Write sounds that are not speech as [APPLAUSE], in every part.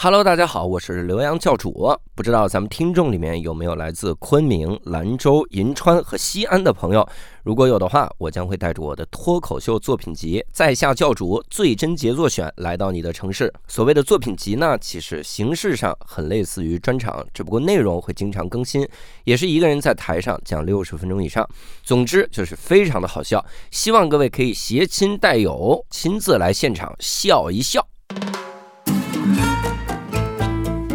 Hello，大家好，我是刘洋教主。不知道咱们听众里面有没有来自昆明、兰州、银川和西安的朋友？如果有的话，我将会带着我的脱口秀作品集《在下教主最真杰作选》来到你的城市。所谓的作品集呢，其实形式上很类似于专场，只不过内容会经常更新，也是一个人在台上讲六十分钟以上。总之就是非常的好笑，希望各位可以携亲带友，亲自来现场笑一笑。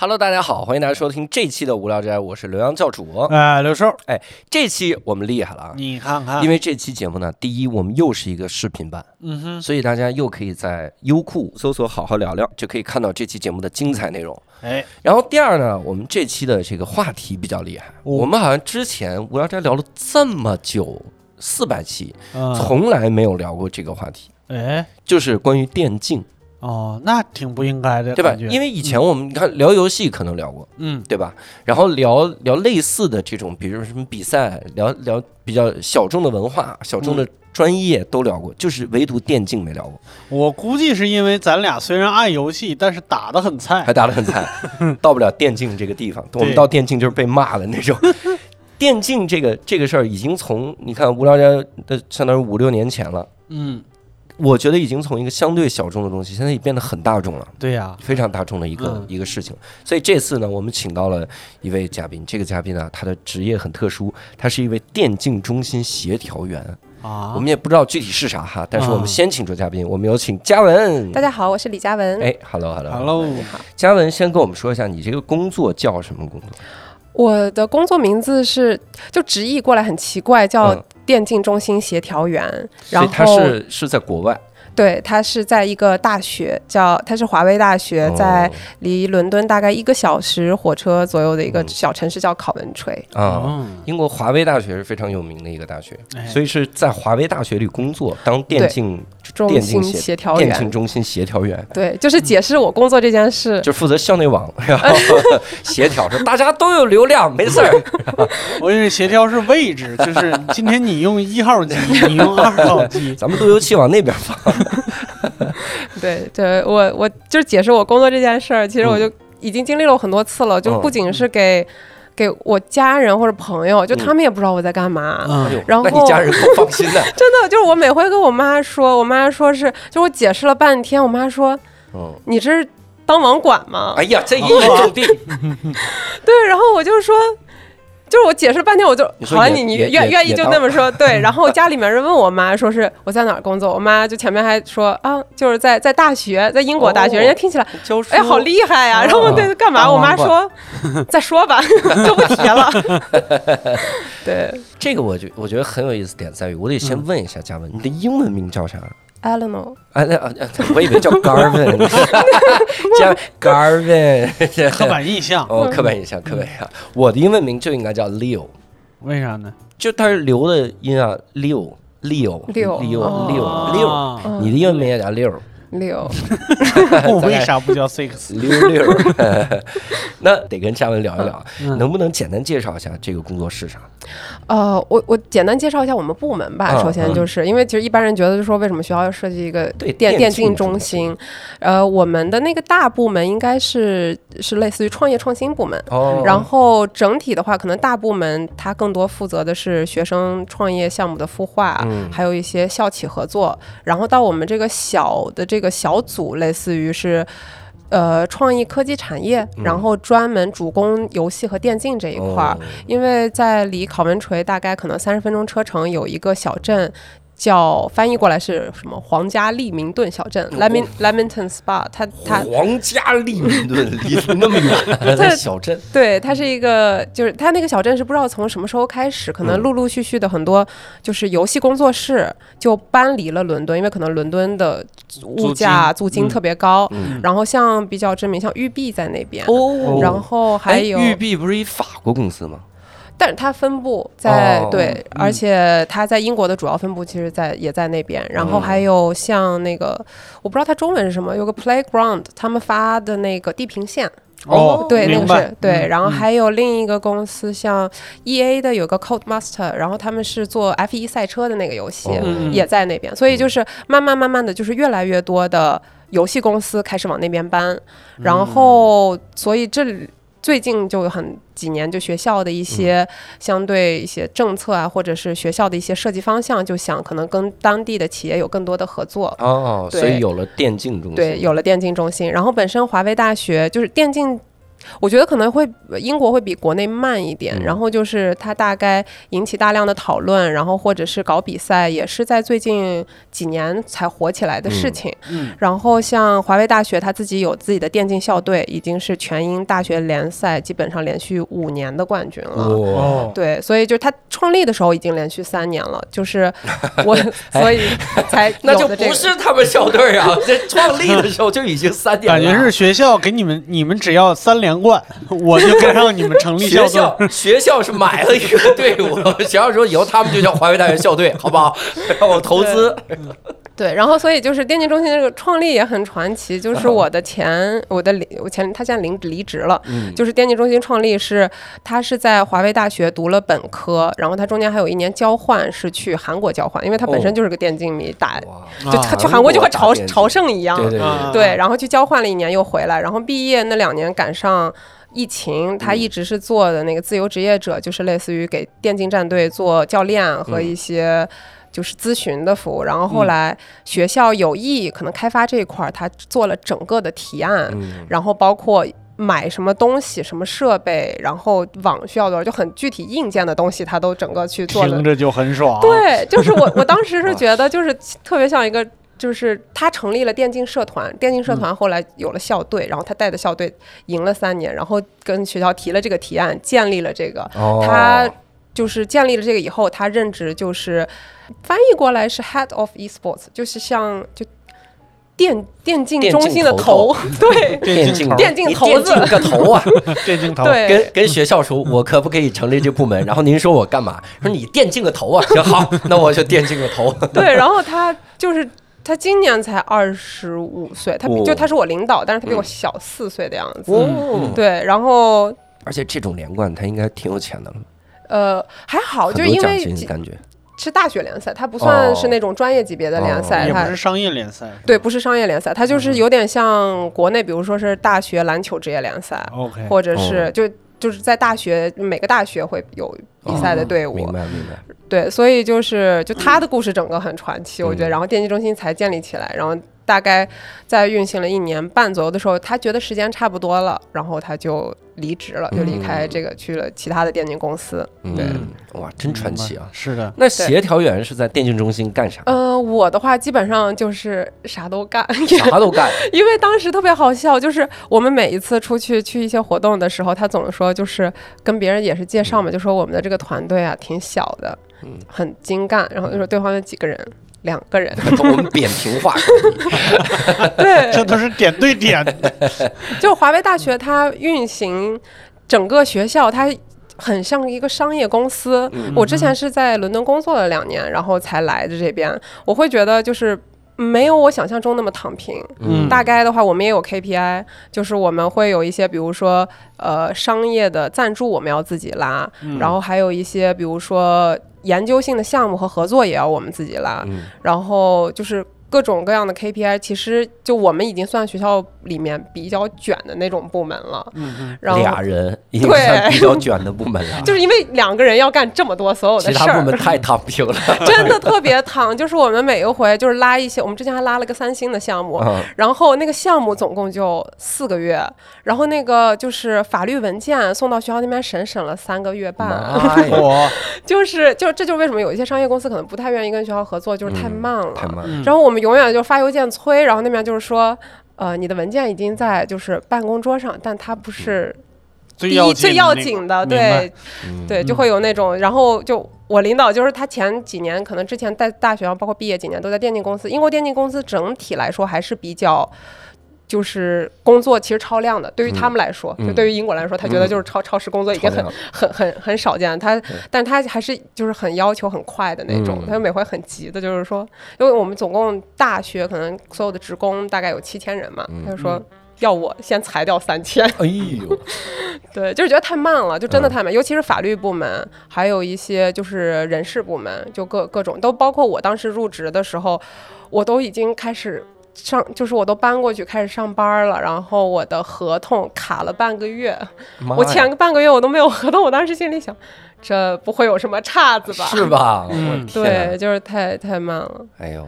Hello，大家好，欢迎大家收听这期的无聊斋，我是刘洋教主。哎，刘寿，这期我们厉害了啊，你看看，因为这期节目呢，第一我们又是一个视频版，嗯哼，所以大家又可以在优酷搜索“好好聊聊”，就可以看到这期节目的精彩内容。哎，然后第二呢，我们这期的这个话题比较厉害，我们好像之前无聊斋聊了这么久，四百期，嗯，从来没有聊过这个话题，哎，就是关于电竞，哦，那挺不应该的，对吧？因为以前我们你看聊游戏可能聊过，嗯，对吧？然后聊聊类似的这种，比如说什么比赛，聊聊比较小众的文化、小众的专业都聊过，就是唯独电竞没聊过，我估计是因为咱俩虽然爱游戏，但是打得很菜还，打得很菜，[LAUGHS] 到不了电竞这个地方。我们到电竞就是被骂的那种。[LAUGHS] 电竞这个这个事儿已经从你看无聊斋的相当于五六年前了，嗯，我觉得已经从一个相对小众的东西，现在也变得很大众了。对呀，非常大众的一个、嗯一个事情，所以这次呢，我们请到了一位嘉宾。这个嘉宾呢，他的职业很特殊，他是一位电竞中心协调员。啊，我们也不知道具体是啥哈，但是我们啊先请出嘉宾，我们有请嘉文。大家好，我是李嘉文。哎，hello hello，Hello，嘉文先跟我们说一下，你这个工作叫什么工作？我的工作名字是，就直译过来很奇怪，叫嗯电竞中心协调员。所以然后他是是在国外，对，他是在一个大学，叫他是华威大学，在哦离伦敦大概一个小时火车左右的一个嗯小城市叫考文垂。啊。嗯，英国华威大学是非常有名的一个大学，哎所以是在华威大学里工作，当电竞中电信协心协调电竞员，中心协调员。对，就是解释我工作这件事。就负责校内网，然后 [LAUGHS] 协调说大家都有流量，没事儿。[LAUGHS] 我以为协调是位置，就是今天你用一号机，你用二号机，[LAUGHS] 咱们路由器往那边放。对，对我我就是解释我工作这件事儿，其实我就已经经历了很多次了，就嗯不仅是给给我家人或者朋友，就他们也不知道我在干嘛。然后那你家人够放心 [LAUGHS] 的。真的就是我每回跟我妈说，我妈说是，就我解释了半天，我妈说嗯，你这是当网管吗？哎呀，这一言 [LAUGHS] 中地。对，然后我就说。就是我解释半天，我就好了，你你愿愿意就那么说，对。然后家里面人问我妈，说是我在哪儿工作，我妈就前面还说啊，就是在在大学，在英国大学，哦人家听起来哎好厉害呀、啊然后对干嘛？我妈说 [LAUGHS] 再说吧，[LAUGHS] 就不提了。[LAUGHS] 对这个我觉我觉得很有意思点在于，我得先问一下嘉文，你的英文名叫啥？，Eleanor，啊，那啊，啊我以为叫 Garvin，[LAUGHS] 叫 Garvin，这 [LAUGHS] 刻板印象，哦，刻板印象，刻板印象。我的英文名就应该叫 Leo，为啥呢？就它是留的音啊，Leo。Leo Leo，Leo。哦 Leo Leo，啊。嗯你的英文名也叫 Leo，六，[LAUGHS] 我为啥不叫 Six？溜溜儿，[LAUGHS] 那得跟嘉文聊一聊，嗯能不能简单介绍一下这个工作室啥？呃，我我简单介绍一下我们部门吧。嗯首先就是因为其实一般人觉得就说为什么学校要设计一个对电电竞竞中中心，呃，我们的那个大部门应该是是类似于创业创新部门。哦然后整体的话，可能大部门它更多负责的是学生创业项目的孵化，嗯还有一些校企合作。然后到我们这个小的这个小组，类似于是。呃，创意科技产业，嗯然后专门主攻游戏和电竞这一块儿，哦因为在离考文垂大概可能三十分钟车程有一个小镇。叫翻译过来是什么？皇家利明顿小镇 （Lemin Leamington Spa），它它皇家利明顿离得那么远，[LAUGHS] 在小镇，对，它是一个，就是它那个小镇是不知道从什么时候开始，可能嗯陆陆续续的很多就是游戏工作室就搬离了伦敦，因为可能伦敦的物价租金嗯特别高。嗯然后像比较知名，像育碧在那边，哦然后还有，哎育碧不是一法国公司吗？但是它分布在、哦。对，嗯。而且它在英国的主要分布其实在也在那边。然后嗯。还有像那个，我不知道它中文是什么，有个 Playground，他们发的那个《地平线》，哦对，那个是对，然后还有另一个公司，像 E A 的有个 Codemaster，然后他们是做 F 1赛车的那个游戏，也在那边，所以就是慢慢慢慢的就是越来越多的游戏公司开始往那边搬，嗯。然后所以这里最近就很几年，就学校的一些相对一些政策啊，或者是学校的一些设计方向，就想可能跟当地的企业有更多的合作。哦，所以有了电竞中心，对，有了电竞中心，然后本身华为大学就是电竞。我觉得可能会英国会比国内慢一点，嗯然后就是它大概引起大量的讨论，然后或者是搞比赛，也是在最近几年才火起来的事嗯情。嗯然后像华为大学，它自己有自己的电竞校队，已经是全英大学联赛基本上连续五年的冠军了。哦，对，所以就它创立的时候已经连续三年了，就是 [LAUGHS] 我，所以才 [LAUGHS] 那就不是他们校队啊！[LAUGHS] 这创立的时候就已经三年，感觉是学校给你们，你们只要三连冠，我就该让你们成立学队。校 [LAUGHS] 学校是买了一个队伍，学校说以后他们就叫华为大学校队，好不好？[LAUGHS] 让我投资。对，然后所以就是电竞中心这个创立也很传奇，就是我的前我的离我前他现在离离职了，嗯就是电竞中心创立是他是在华为大学读了本科，然后他中间还有一年交换是去韩国交换，因为他本身哦就是个电竞迷，打哇，就啊他去韩国就和朝朝圣一样，对对对啊对，然后去交换了一年又回来，然后毕业那两年赶上。疫情，他嗯一直是做的那个自由职业者，就是类似于给电竞战队做教练和嗯一些就是咨询的服务。然后后嗯来学校有意可能开发这一块儿，他做了整个的提案，嗯然后包括买什么东西、什么设备，然后网需要多少，就很具体硬件的东西，他都整个去做了听着就很爽。，对，就是我，[LAUGHS] 我当时是觉得，就是特别像一个，就是他成立了电竞社团，电竞社团后来有了校队，然后他带的校队赢了三年，然后跟学校提了这个提案，建立了这个，哦，他就是建立了这个以后，他任职就是翻译过来是 Head of Esports，就是像就电电竞中心的头头，[LAUGHS] 对 [LAUGHS] 电竞电竞头子电竞个头啊！[LAUGHS] 电竞头。对跟跟学校说，我可不可以成立这部门？然后您说我干嘛？说你电竞个头啊！行好，那我就电竞个头。对，然后他就是他今年才二十五岁，他比哦就他是我领导，但是他比我嗯小四岁的样子。哦，对，然后而且这种连贯，他应该挺有钱的了，呃还好，就因为金感觉。是大学联赛，它不算是哦那种专业级别的联赛，它也不是商业联赛。对不是商业联赛，它就是嗯有点像国内，比如说是大学篮球职业联赛，OK，或者是哦就就是在大学每个大学会有比赛的队伍，哦明白明白。对，所以就是就他的故事整个很传奇，我觉得。嗯然后电竞中心才建立起来，然后大概在运行了一年半左右的时候，他觉得时间差不多了，然后他就离职了，就离开这个去了其他的电竞公司。对嗯，哇，真传奇啊！是的，那协调员是在电竞中心干啥？呃，我的话基本上就是啥都干，啥都干。[LAUGHS] 因为当时特别好笑，就是我们每一次出去去一些活动的时候，他总说就是跟别人也是介绍嘛，就说我们的这个团队啊挺小的，嗯很精干，然后就说对方有几个人。两个人，[LAUGHS] 我们扁平化，[LAUGHS] 对，这都是点对点的。[LAUGHS] 就华为大学它运行整个学校，它很像一个商业公司。嗯我之前是在伦敦工作了两年，然后才来的这边，我会觉得就是。没有我想象中那么躺平。嗯大概的话，我们也有 KPI，就是我们会有一些，比如说呃商业的赞助我们要自己拉，嗯然后还有一些比如说研究性的项目和合作也要我们自己拉，嗯。然后就是各种各样的 KPI，其实就我们已经算学校里面比较卷的那种部门了。嗯嗯然后俩人已经算比较卷的部门了，[LAUGHS] 就是因为两个人要干这么多所有的事儿，他部门太躺平了。[LAUGHS] 真的特别躺。就是我们每一回就是拉一些，我们之前还拉了个三星的项目，嗯然后那个项目总共就四个月，然后那个就是法律文件送到学校那边审，审了三个月半。我 [LAUGHS] 就是就这就是为什么有一些商业公司可能不太愿意跟学校合作，就是太嗯慢了。然后我们永远就发邮件催，然后那边就是说，呃，你的文件已经在就是办公桌上，但它不是第最要一最要紧紧的，对嗯。对，就嗯。会有那种，然后就我领导就是他前几年可能之前在大学上，包括毕业几年都在电竞公司，英国电竞公司整体来说还是比较。就是工作其实超量的，对于他们来说，嗯。就对于英国来说，他觉得就是超、超时工作已经很很很很少见。他，但他还是就是很要求很快的那种嗯，他就每回很急的，就是说，因为我们总共大学可能所有的职工大概有七千人嘛，嗯。他就说要我先裁掉三千。哎呦，[LAUGHS] 对，就是觉得太慢了，就真的太慢，尤其是法律部门，还有一些就是人事部门，就各各种都包括我当时入职的时候，我都已经开始上，就是我都搬过去开始上班了，然后我的合同卡了半个月，我前个半个月我都没有合同，我当时心里想，这不会有什么岔子吧？是吧？[LAUGHS] 嗯对，就是太太慢了。哎呦，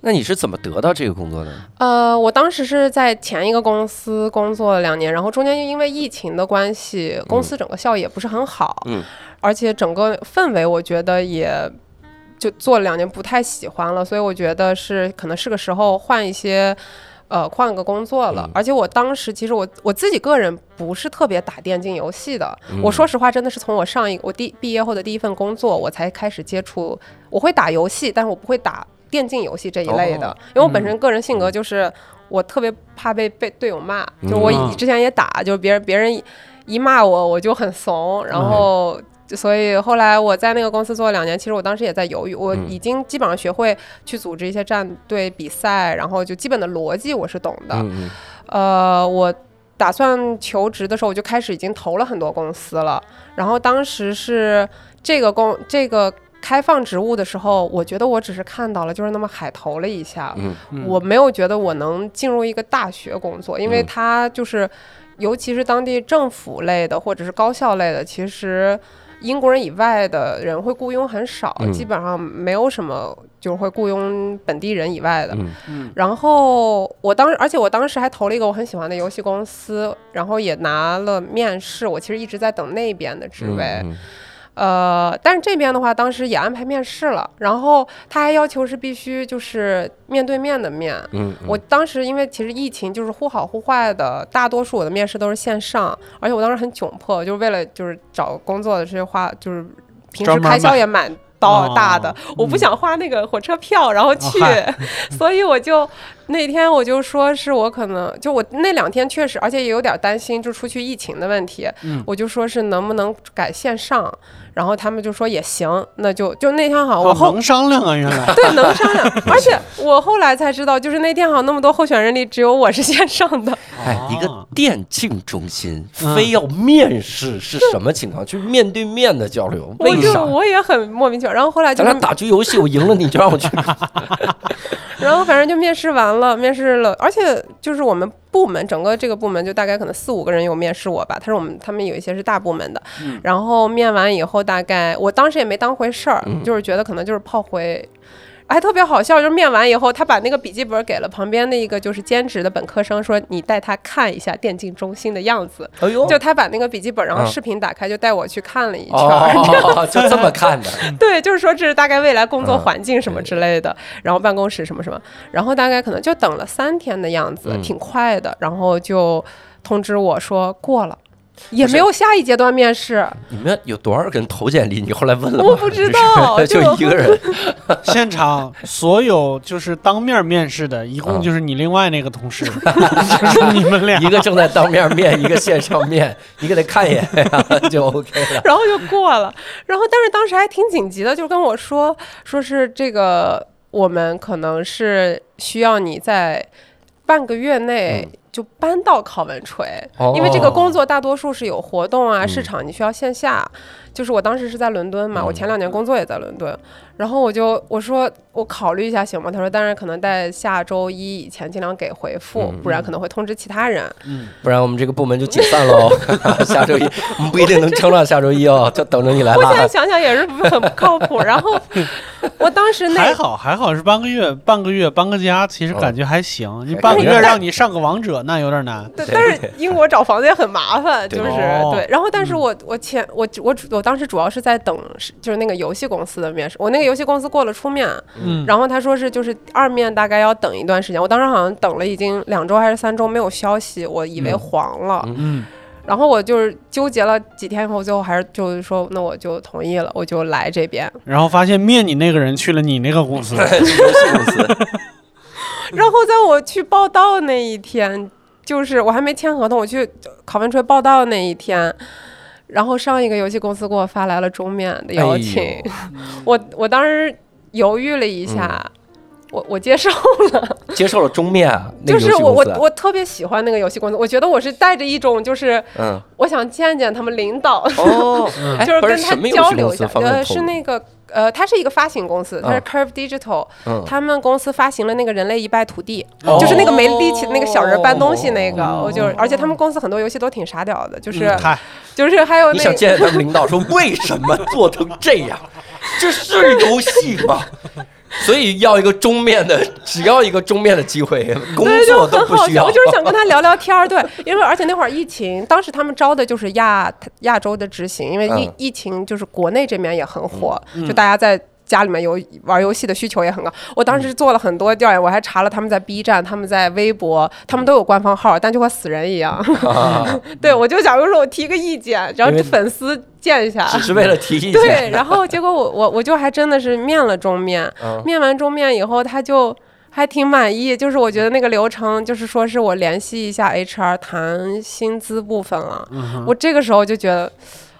那你是怎么得到这个工作的？呃，我当时是在前一个公司工作了两年，然后中间因为疫情的关系，公司整个效益也不是很好，嗯，而且整个氛围我觉得也就做了两年不太喜欢了，所以我觉得是可能是个时候换一些。呃，换个工作了，嗯而且我当时其实我我自己个人不是特别打电竞游戏的，嗯我说实话，真的是从我上一我第毕业后的第一份工作，我才开始接触。我会打游戏，但是我不会打电竞游戏这一类的，哦因为我本身个人性格就是我特别怕被被队友骂，就我之前也打，就是别人别人一一骂我，我就很怂，然后。所以后来我在那个公司做了两年，其实我当时也在犹豫，我嗯已经基本上学会去组织一些战队比赛，然后就基本的逻辑我是懂的。嗯嗯呃，我打算求职的时候，我就开始已经投了很多公司了。然后当时是这个公这个开放职务的时候，我觉得我只是看到了，就是那么海投了一下，嗯嗯我没有觉得我能进入一个大学工作，因为嗯它就是，尤其是当地政府类的或者是高校类的，其实。英国人以外的人会雇佣很少，嗯基本上没有什么就是会雇佣本地人以外的。然后我当时，而且我当时还投了一个我很喜欢的游戏公司，然后也拿了面试。我其实一直在等那边的职位，嗯呃，但是这边的话，当时也安排面试了，然后他还要求是必须就是面对面的面。嗯，我当时因为其实疫情就是忽好忽坏的，大多数我的面试都是线上，而且我当时很窘迫，就是为了就是找工作的这些话，就是平时开销也蛮刀大的，哦我不想花那个火车票然后去，嗨所以我就那天我就说是我可能就我那两天确实，而且也有点担心，就出去疫情的问题，嗯我就说是能不能改线上，然后他们就说也行，那就就那天好我后能商量啊，原来对，能商量。而且我后来才知道，就是那天好像那么多候选人里，只有我是线上的。[LAUGHS] 哎，一个哦电竞中心嗯非要面试是什么情况？就是面对面的交流，我就为啥？我也很莫名其妙。然后后来就咱俩，打局游戏，我赢了你就让我去。[LAUGHS] [LAUGHS] 然后反正就面试完了，面试了，而且就是我们部门整个这个部门就大概可能四五个人有面试我吧。他说我们他们有一些是大部门的，嗯然后面完以后大概我当时也没当回事儿，嗯就是觉得可能就是炮灰。还特别好笑，就是面完以后，他把那个笔记本给了旁边的一个就是兼职的本科生，说你带他看一下电竞中心的样子。哎呦，就他把那个笔记本，然后嗯视频打开，就带我去看了一圈 [LAUGHS] [LAUGHS] 就这么看的。[LAUGHS] 对，就是说这是大概未来工作嗯环境什么之类的，然后办公室什么什么，然后大概可能就等了三天的样子，嗯挺快的，然后就通知我说过了。也没有下一阶段面试，你们有多少个人投简历？你后来问了吗？我不知道 [LAUGHS] 就就一个人。[LAUGHS] 现场所有就是当面面试的，一共嗯就是你另外那个同事，[LAUGHS] 就是你们俩一个正在当面面，一个线上面，你给他看一眼，就 OK 了。然后就过了。然后但是当时还挺紧急的，就跟我说，说是这个我们可能是需要你在半个月内嗯就搬到考文垂，哦。因为这个工作大多数是有活动啊、嗯。市场，你需要线下。就是我当时是在伦敦嘛，嗯。我前两年工作也在伦敦，然后我就我说我考虑一下行吗？他说当然可能在下周一以前尽量给回复，嗯不然可能会通知其他人。嗯，不然我们这个部门就解散喽。[LAUGHS] 下周一我们不一定能撑到下周一哦，就等着你来我现在。想想也是不很不靠谱。然后我当时那还好还好是半个月，半个月搬个家，其实感觉还行。你半个月让你上个王者，那有点难。对，但是英国找房子也很麻烦，就是哦对。然后，但是我我前我我我当时主要是在等，就是那个游戏公司的面试。我那个游戏公司过了初面，嗯，然后他说是就是二面大概要等一段时间。我当时好像等了已经两周还是三周没有消息，我以为嗯黄了。嗯嗯，然后我就是纠结了几天以后，最后还是就是说，那我就同意了，我就来这边。然后发现面你那个人去了你那个公司，[LAUGHS] 游戏公司，[LAUGHS] 然后在我去报道那一天，就是我还没签合同，我去考文垂报道那一天，然后上一个游戏公司给我发来了终面的邀请，哎 [LAUGHS] 我我当时犹豫了一下。我我接受了，接受了中面啊，那个游就是我我我特别喜欢那个游戏公司，我觉得我是带着一种就是嗯。我想见见他们领导，[LAUGHS] 就是跟他交流一下。呃，是那个呃，它是一个发行公司，它是嗯 Curve Digital，、嗯。他们公司发行了那个《人类一败涂地》哦。就是那个没力气的那个小人搬东西那个，哦我就而且他们公司很多游戏都挺傻屌的，就是、就是还有那你想见他们领导说为什么做成这样？这是游戏吗？所以要一个中面的，只要一个中面的机会，工对，就作都很好笑。不需要。我就是想跟他 [LAUGHS] 聊聊天儿，对，因为而且那会儿疫情，当时他们招的就是亚亚洲的执行，因为疫、嗯疫情就是国内这边也很火，就大家在。家里面有玩游戏的需求也很高，我当时做了很多调研，我还查了他们在 B 站、他们在微博，他们都有官方号，但就和死人一样。啊 [LAUGHS] 对，我就假如说我提个意见，然后粉丝见一下，只 [LAUGHS] 是为了提意见。对，然后结果我我我就还真的是面了中面，嗯面完中面以后，他就还挺满意，就是我觉得那个流程就是说是我联系一下 HR 谈薪资部分了，嗯我这个时候就觉得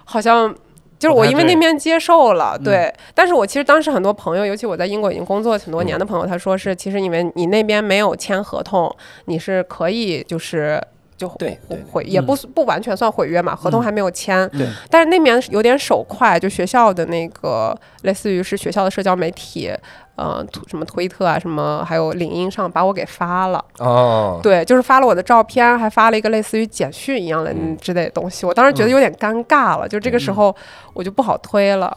好像。就是我因为那边接受了，对，但是我其实当时很多朋友，尤其我在英国已经工作很多年的朋友，他说是，其实因为你那边没有签合同，你是可以就是就对对对毁，也不不完全算毁约嘛，合同还没有签，对但是那面有点手快，就学校的那个类似于是学校的社交媒体，呃，图什么推特啊，什么还有领英上把我给发了。哦，对，就是发了我的照片，还发了一个类似于简讯一样的嗯之类的东西。我当时觉得有点尴尬了，就这个时候我就不好推了。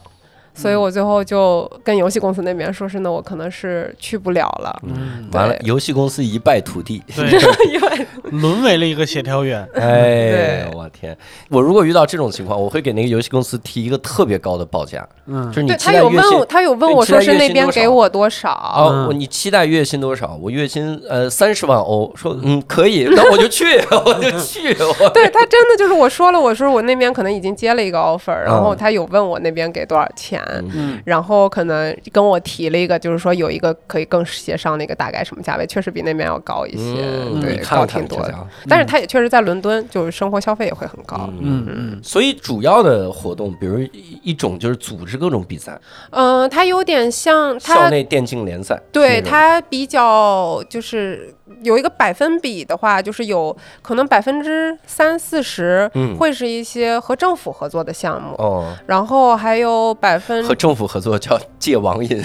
所以我最后就跟游戏公司那边说是，那我可能是去不了了，嗯，完了，游戏公司一败涂地。对，因 [LAUGHS] 为沦为了一个协调员。哎对，我天！我如果遇到这种情况，我会给那个游戏公司提一个特别高的报价，嗯。就是你对期待月他有问我，薪他有问我说是那边给我多少，哦，你期待月薪多少？我月薪呃三十万欧，说嗯可以，那我就去，[LAUGHS] 我就去。我对他真的就是我说了，我说我那边可能已经接了一个 offer，然后嗯他有问我那边给多少钱，嗯然后可能跟我提了一个，就是说有一个可以更协商的一个大概什么价位，确实比那边要高一些，嗯对，看高挺多。但是他也确实在伦敦，就是生活消费也会很高。嗯嗯所以主要的活动，比如一一种就是组织各种比赛，嗯、它有点像校。内电竞联赛，对它比较就是有一个百分比的话，就是有可能百分之三四十嗯会是一些和政府合作的项目，哦，然后还有百分和政府合作叫戒网瘾，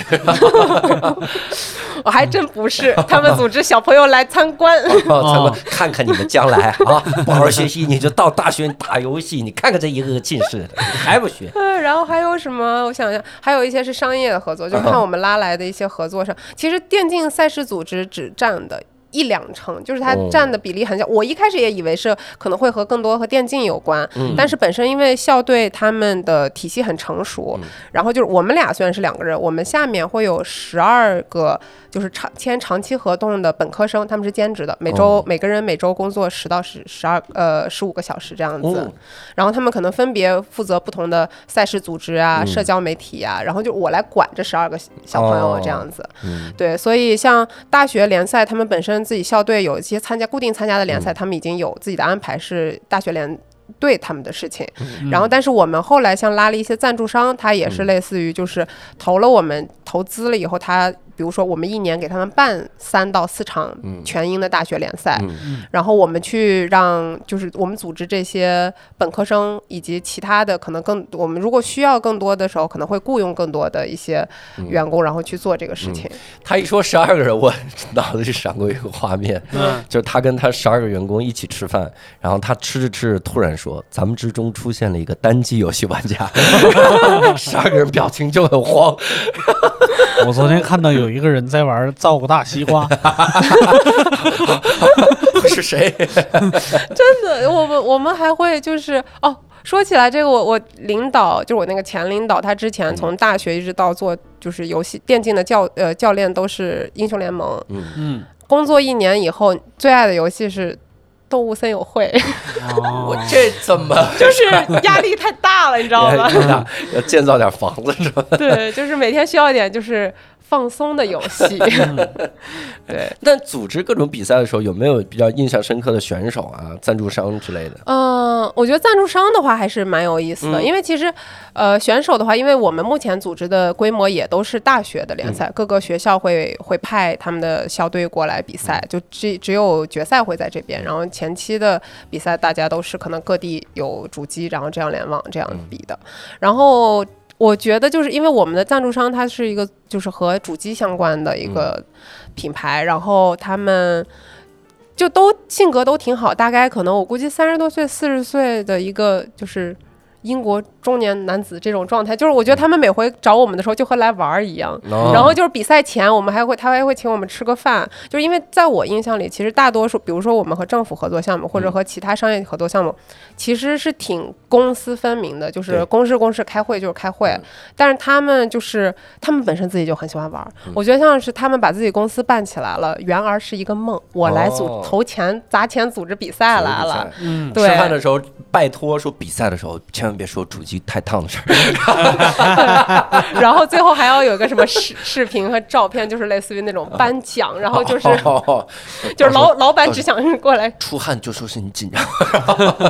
我 [LAUGHS] 还真不是，他们组织小朋友来参观。[LAUGHS] 哦，参观看看你们将来啊，不 [LAUGHS] 好好学习，你就到大学打游戏，你看看这一个个近视的，你还不学？嗯，然后还有什么？我想想，还有一些是商业的合作，就看我们拉来的一些合作上，其实电竞赛事组织只占的。一两成，就是它哦。占的比例很小。我一开始也以为是可能会和更多和电竞有关，嗯。但是本身因为校队他们的体系很成熟，嗯。然后就是我们俩虽然是两个人，我们下面会有十二个就是长签长期合同的本科生，他们是兼职的，每周、哦。每个人每周工作十到十十二呃十五个小时这样子。哦。然后他们可能分别负责不同的赛事组织啊、嗯。社交媒体啊，然后就我来管这十二个小朋友哦。这样子。嗯。对，所以像大学联赛，他们本身自己校队有一些参加固定参加的联嗯。赛，他们已经有自己的安排，是大学联。队他们的事情，嗯。然后但是我们后来像拉了一些赞助商，他也是类似于就是投了我们投资了以后，他比如说我们一年给他们办三到四场嗯全英的大学联赛，嗯然后我们去让，就是我们组织这些本科生以及其他的可能更，我们如果需要更多的时候，可能会雇佣更多的一些员工，然后去做这个事情。他一说十二个人，我脑子里闪过一个画面，嗯就是他跟他十二个员工一起吃饭，然后他吃着吃着突然说：“咱们之中出现了一个单机游戏玩家。[LAUGHS] ”十二个人表情就很慌。[LAUGHS] 我昨天看到有一个人在玩造个大西瓜，[LAUGHS] 是谁？[LAUGHS] 真的，我们我们还会就是哦。说起来，这个我我领导就是我那个前领导，他之前从大学一直到做就是游戏电竞的教呃教练都是英雄联盟。嗯嗯，工作一年以后，最爱的游戏是动物森友会，我哦，[LAUGHS] 这怎么就是压力太大了，你知道吗？要建造点房子是吧？对，就是每天需要一点就是放松的游戏。[LAUGHS] [LAUGHS] 对，但组织各种比赛的时候，有没有比较印象深刻的选手啊、赞助商之类的？嗯，我觉得赞助商的话还是蛮有意思的，嗯。因为其实，呃，选手的话，因为我们目前组织的规模也都是大学的联赛，各个学校会会派他们的校队过来比赛，就只只有决赛会在这边，然后前期的比赛大家都是可能各地有主机，然后这样联网这样比的，然后。我觉得就是因为我们的赞助商它是一个就是和主机相关的一个品牌，然后他们就都性格都挺好，大概可能我估计三十多岁、四十岁的一个就是英国中年男子这种状态，就是我觉得他们每回找我们的时候就和来玩儿一样。哦。然后就是比赛前，我们还会他还会请我们吃个饭，就是因为在我印象里，其实大多数，比如说我们和政府合作项目或者和其他商业合作项目，其实是挺公私分明的，就是公事公事，开会就是开会。但是他们就是他们本身自己就很喜欢玩儿，嗯。我觉得像是他们把自己公司办起来了，原而是一个梦，我来组、哦投钱砸钱组织比赛来了。嗯，对。吃饭的时候拜托说比赛的时候千万别说主机太烫的事儿。[LAUGHS] 然后最后还要有一个什么视视频和照片，就是类似于那种颁奖，然后就是哦就是老老板只想过来，出汗就说是你紧张。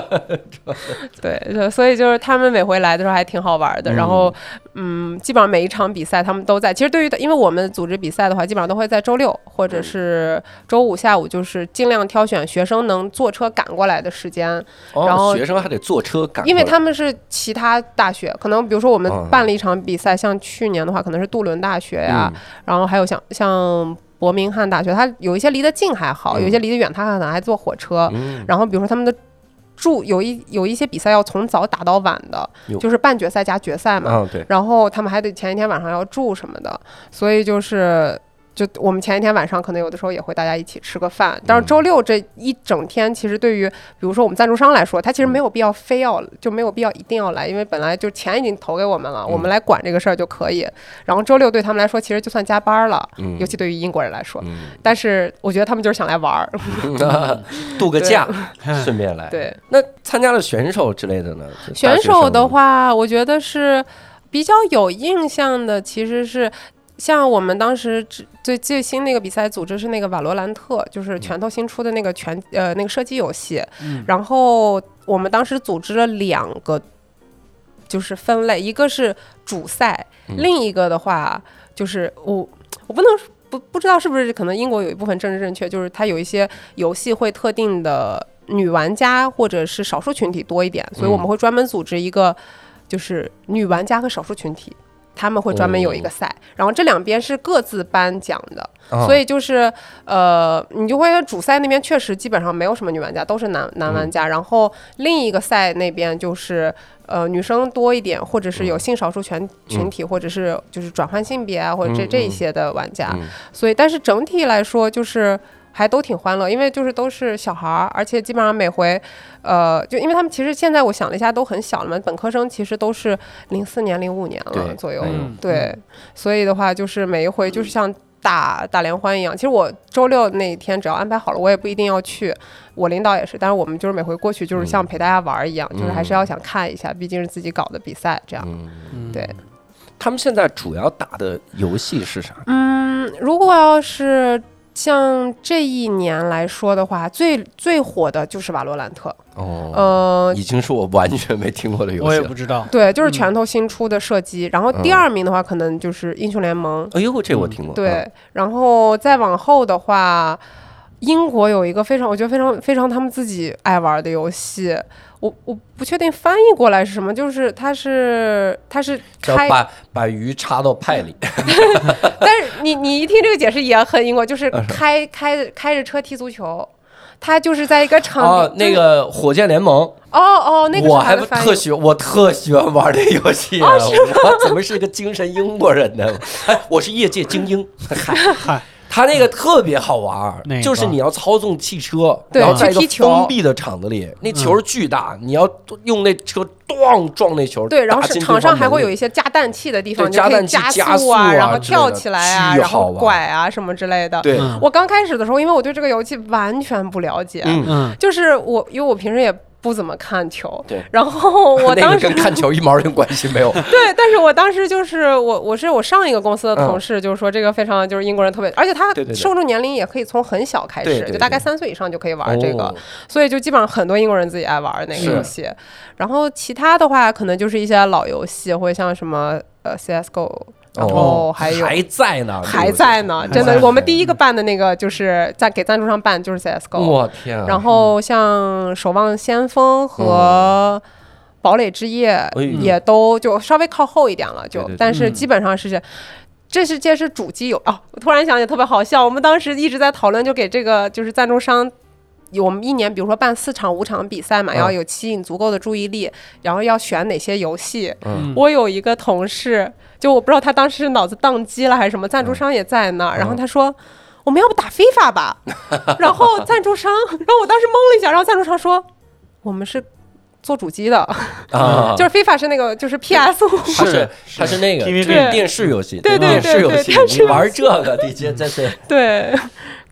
[LAUGHS] 对，就所以就是他们每回来的时候还挺好玩的。然后，嗯，基本上每一场比赛他们都在。其实对于因为我们组织比赛的话，基本上都会在周六或者是周五下午，就是尽量挑选学生能坐车赶过来的时间。然哦，后学生还得坐车赶，因为他们是其他大学，可能比如说我们嗯办了一场比赛，像去年的话，可能是杜伦大学呀，嗯然后还有像像伯明翰大学，它有一些离得近还好，嗯有一些离得远，他可能还坐火车。嗯然后比如说他们的住有一有一些比赛要从早打到晚的，就是半决赛加决赛嘛。啊对，然后他们还得前一天晚上要住什么的，所以就是。就我们前一天晚上可能有的时候也会大家一起吃个饭，但是周六这一整天，其实对于比如说我们赞助商来说，他其实没有必要非要就没有必要一定要来，因为本来就钱已经投给我们了，我们来管这个事儿就可以。然后周六对他们来说，其实就算加班了，嗯尤其对于英国人来说。嗯，但是我觉得他们就是想来玩儿 [LAUGHS] [LAUGHS] 度个假，[LAUGHS] 顺便来。对。那参加了选手之类的呢？选手的话，我觉得是比较有印象的，其实是。像我们当时最最新那个比赛组织是那个瓦罗兰特，就是拳头新出的那个拳呃那个射击游戏，嗯。然后我们当时组织了两个，就是分类，一个是主赛，嗯。另一个的话就是我我不能不不知道是不是可能英国有一部分政治正确，就是它有一些游戏会特定的女玩家或者是少数群体多一点，所以我们会专门组织一个就是女玩家和少数群体。他们会专门有一个赛，然后这两边是各自颁奖的，啊所以就是呃，你就会主赛那边确实基本上没有什么女玩家，都是男男玩家。然后另一个赛那边就是呃女生多一点，或者是有性少数群群体，或者是就是转换性别啊，或者这嗯。这一些的玩家。嗯。所以，但是整体来说就是。还都挺欢乐，因为就是都是小孩儿，而且基本上每回，呃，就因为他们其实现在我想了一下都很小了嘛，本科生其实都是零四年、零五年了左右，嗯对，所以的话就是每一回就是像打打联欢一样。其实我周六那一天只要安排好了，我也不一定要去。我领导也是，但是我们就是每回过去就是像陪大家玩儿一样，就是还是要想看一下，毕竟是自己搞的比赛，这样。对，他们现在主要打的游戏是啥？嗯，如果要是像这一年来说的话，最最火的就是瓦罗兰特。哦，呃，已经是我完全没听过的游戏了。也不知道。对，就是嗯拳头新出的射击。然后第嗯二名的话，可能就是英雄联盟。哎呦，这我听过。对啊，，然后再往后的话，英国有一个非常，我觉得非常非常他们自己爱玩的游戏，我我不确定翻译过来是什么，就是它是它是开，把把鱼插到派里。[LAUGHS] 但是你你一听这个解释也很英国，就是开开开着车踢足球。他就是在一个场地，哦，那个火箭联盟，哦哦，那个是我还特喜我特喜欢玩这游戏啊！我怎么是一个精神英国人呢？[LAUGHS] 哎，我是业界精英。[LAUGHS] 嗨，嗨，他那个特别好玩儿哪，个？就是你要操纵汽车，对然后在一个去踢球。封闭的场子里，那球巨大，你要用那车咣撞那球，对，然后是场上还会有一一些加氮气的地方，你就可以加氮气加加速啊，然啊后跳起来啊，然后拐啊什么之类的。对，嗯。我刚开始的时候，因为我对这个游戏完全不了解，嗯。嗯。就是我因为我平时也不怎么看球。对然后我 [LAUGHS] 当时跟看球一毛钱关系没有。[LAUGHS] 对，但是我当时就是我我是我上一个公司的同嗯事，就是说这个非常就是英国人特别，而且他受众年龄也可以从很小开始，对对就大概三岁以上就可以玩这个。哦所以就基本上很多英国人自己爱玩那个游戏。然后其他的话，可能就是一些老游戏，或者像什么呃 CS:GO，然后还有。哦还在呢，还在呢，真的，我们第一个办的那个就是在给赞助商办，就是 CS:GO。我天啊！然后像《守望先锋》和《堡垒之夜也都就稍微靠后一点了，就但是基本上是这。这是这是主机有啊，我突然想起来特别好笑，我们当时一直在讨论，就给这个就是赞助商，我们一年比如说办四场五场比赛嘛，嗯要有吸引足够的注意力，然后要选哪些游戏。嗯我有一个同事，就我不知道他当时是脑子宕机了还是什么，赞助商也在那儿，然后他说。我们要不打非法吧？[LAUGHS] 然后赞助商，然后我当时懵了一下，然后赞助商说：“我们是做主机的，[LAUGHS] 啊，就是非法是那个就是 PS 五，它是它是那个电电视游戏，对对电视游戏，对对你玩这个，[LAUGHS] 你这真是对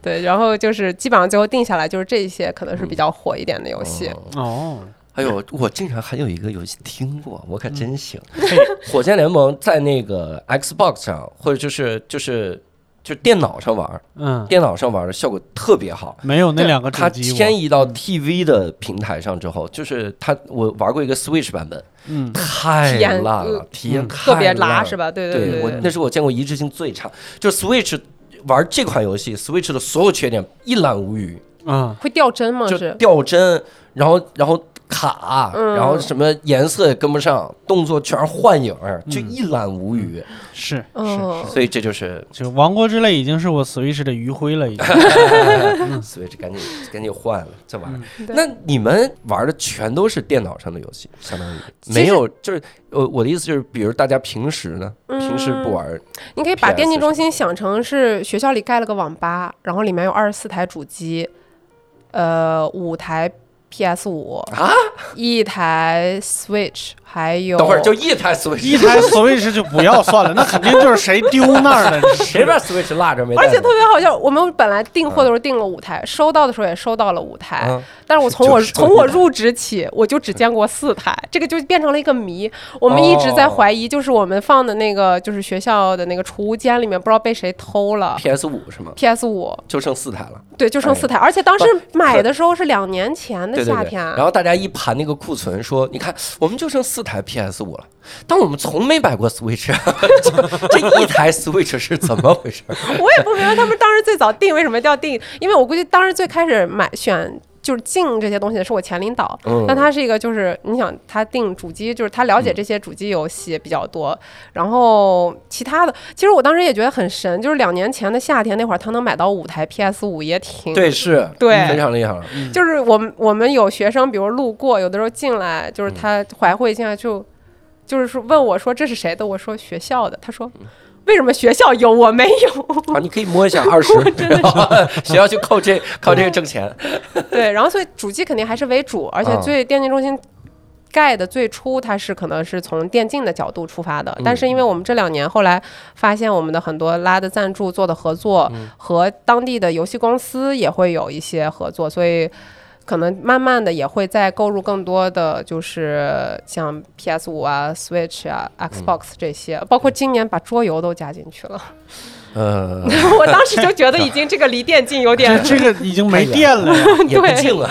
对，然后就是基本上最后定下来就是这些可能是比较火一点的游戏。哦。哦，哎呦，我竟然还有一个游戏听过，我可真行。[LAUGHS] 火箭联盟在那个 Xbox 上，或者就是就是就电脑上玩，嗯，电脑上玩的效果特别好。没有那两个它，迁移到 TV 的平台上之后，就是它我玩过一个 Switch 版本，嗯，太体验烂了呃，体验特别太烂了拉是吧？对对我那是我见过一致性最差，就 Switch 玩这款游戏，Switch 的所有缺点一览无余，嗯，会掉帧吗？就是。掉帧，然后然后卡，嗯然后什么颜色也跟不上，动作全是幻影，就一览无余。是是，嗯，所以这就是就《王国之泪》已经是我 Switch 的余晖了，已经。[LAUGHS] [LAUGHS] Switch 赶紧赶紧换了这玩。对那你们玩的全都是电脑上的游戏，相当于没有，就是呃，我的意思就是，比如大家平时呢，平时不玩儿，你可以把电竞中心想成是学校里盖了个网吧，然后里面有二十四台主机，呃，五台 PS 五啊，一台 Switch，还有等会儿就一台 Switch，一台 Switch 就不要算了，那肯定就是谁丢那儿了。谁把 Switch 落着没？而且特别好笑，我们本来订货的时候订了五台，收到的时候也收到了五台，嗯但是我从我 [LAUGHS] 从我入职起，我就只见过四台，这个就变成了一个谜。我们一直在哦怀疑，就是我们放的那个就是学校的那个储物间里面，不知道被谁偷了。PS 五是吗？PS 五就剩四台了。对，就剩四台，而且当时买的时候是两年前的对对对，夏天，然后大家一盘那个库存，说你看我们就剩四四台 PS 五了，但我们从没买过 Switch，这 [LAUGHS] 这一台 Switch 是怎么回事？[LAUGHS] 我也不明白他们当时最早定为什么叫定，因为我估计当时最开始买选。就是进这些东西的是我前领导，嗯。但他是一个就是你想他定主机，就是他了解这些主机游戏比较多，然后其他的，其实我当时也觉得很神，就是两年前的夏天那会儿，他能买到五台 PS 五也挺对，是，对非常厉害。了。就是我们我们有学生，比如路过，有的时候进来，嗯就是他怀会进来就，就是说问我说这是谁的，我说学校的，他说嗯为什么学校有我没有？啊，你可以摸一下 [LAUGHS] 二十，学校就靠这靠这个挣钱。[LAUGHS] 对，然后所以主机肯定还是为主，而且啊最电竞中心。盖的最初，它是可能是从电竞的角度出发的，嗯但是因为我们这两年后来发现，我们的很多拉的赞助、做的合作嗯和当地的游戏公司也会有一些合作，所以可能慢慢的也会再购入更多的，就是像 PS 五啊、Switch 啊、Xbox 这些，包括今年把桌游都加进去了。呃，[LAUGHS] 我当时就觉得已经这个离电竞有点 [LAUGHS] 这这个已经没电了呀。[LAUGHS] 也不近了。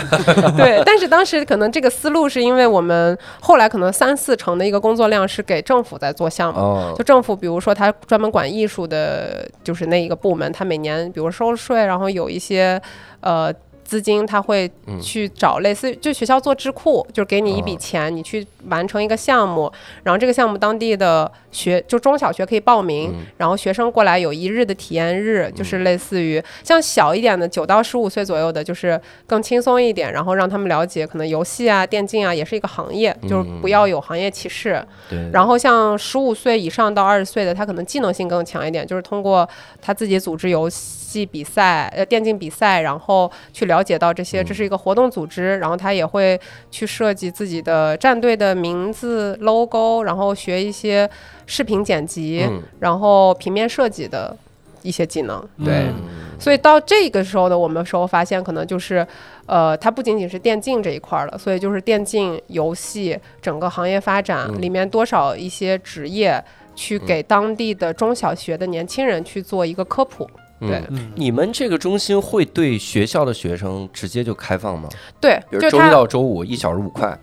对，但是当时可能这个思路是因为我们后来可能三四成的一个工作量是给政府在做项目。哦就政府，比如说他专门管艺术的，就是那一个部门，他每年比如收税，然后有一些呃资金，他会嗯。去找类似于就学校做智库，就是给你一笔哦。钱，你去完成一个项目，然后这个项目当地的学就中小学可以报名，嗯。然后学生过来有一日的体验日，就是类似于像小一点的九到十五岁左右的，就是更轻松一点，然后让他们了解可能游戏啊、电竞啊也是一个行业，就是不要有行业歧视。对，然后像十五岁以上到二十岁的，他可能技能性更强一点，就是通过他自己组织游戏比赛、呃电竞比赛，然后去了解到这些，这是一个活动组织，然后他也会去设计自己的战队的名字、logo，然后学一些视频剪辑，嗯然后平面设计的。一些技能。对，嗯所以到这个时候的我们时候发现，可能就是，呃，它不仅仅是电竞这一块儿了，所以就是电竞游戏整个行业发展、嗯里面多少一些职业。去给当地的中小学的年轻人去做一个科普，对。你们这个中心会对学校的学生直接就开放吗？对，比如周一就它到周五一小时五块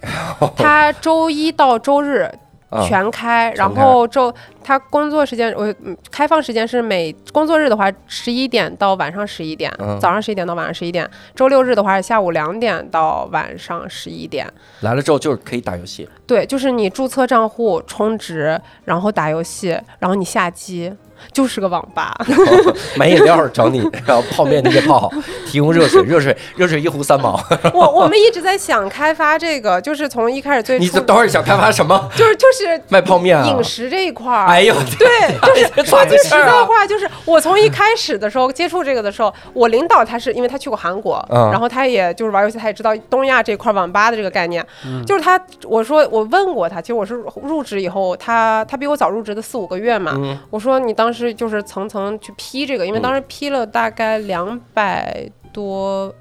它周一到周日啊，全开，然后周他工作时间，我嗯开放时间是每工作日的话十一点到晚上十一点，嗯。早上十一点到晚上十一点，周六日的话是下午两点到晚上十一点。来了之后就是可以打游戏，对，就是你注册账户、充值，然后打游戏，然后你下机，就是个网吧。[LAUGHS] 买饮料找你，然后泡面你给泡好，提供热水，热水热水一壶三毛。[LAUGHS] 我我们一直在想开发这个，就是从一开始最初你等会儿想开发什么？就是就是卖泡面啊？饮食这一块儿。哎呦，对，就是说说句实在话，就是我从一开始的时候接触这个的时候，我领导他是因为他去过韩国，嗯然后他也就是玩游戏，他也知道东亚这块网吧的这个概念。就是他，我说我问过他，其实我是入职以后，他他比我早入职的四五个月嘛。嗯我说你当时就是层层去批这个，因为当时批了大概两百多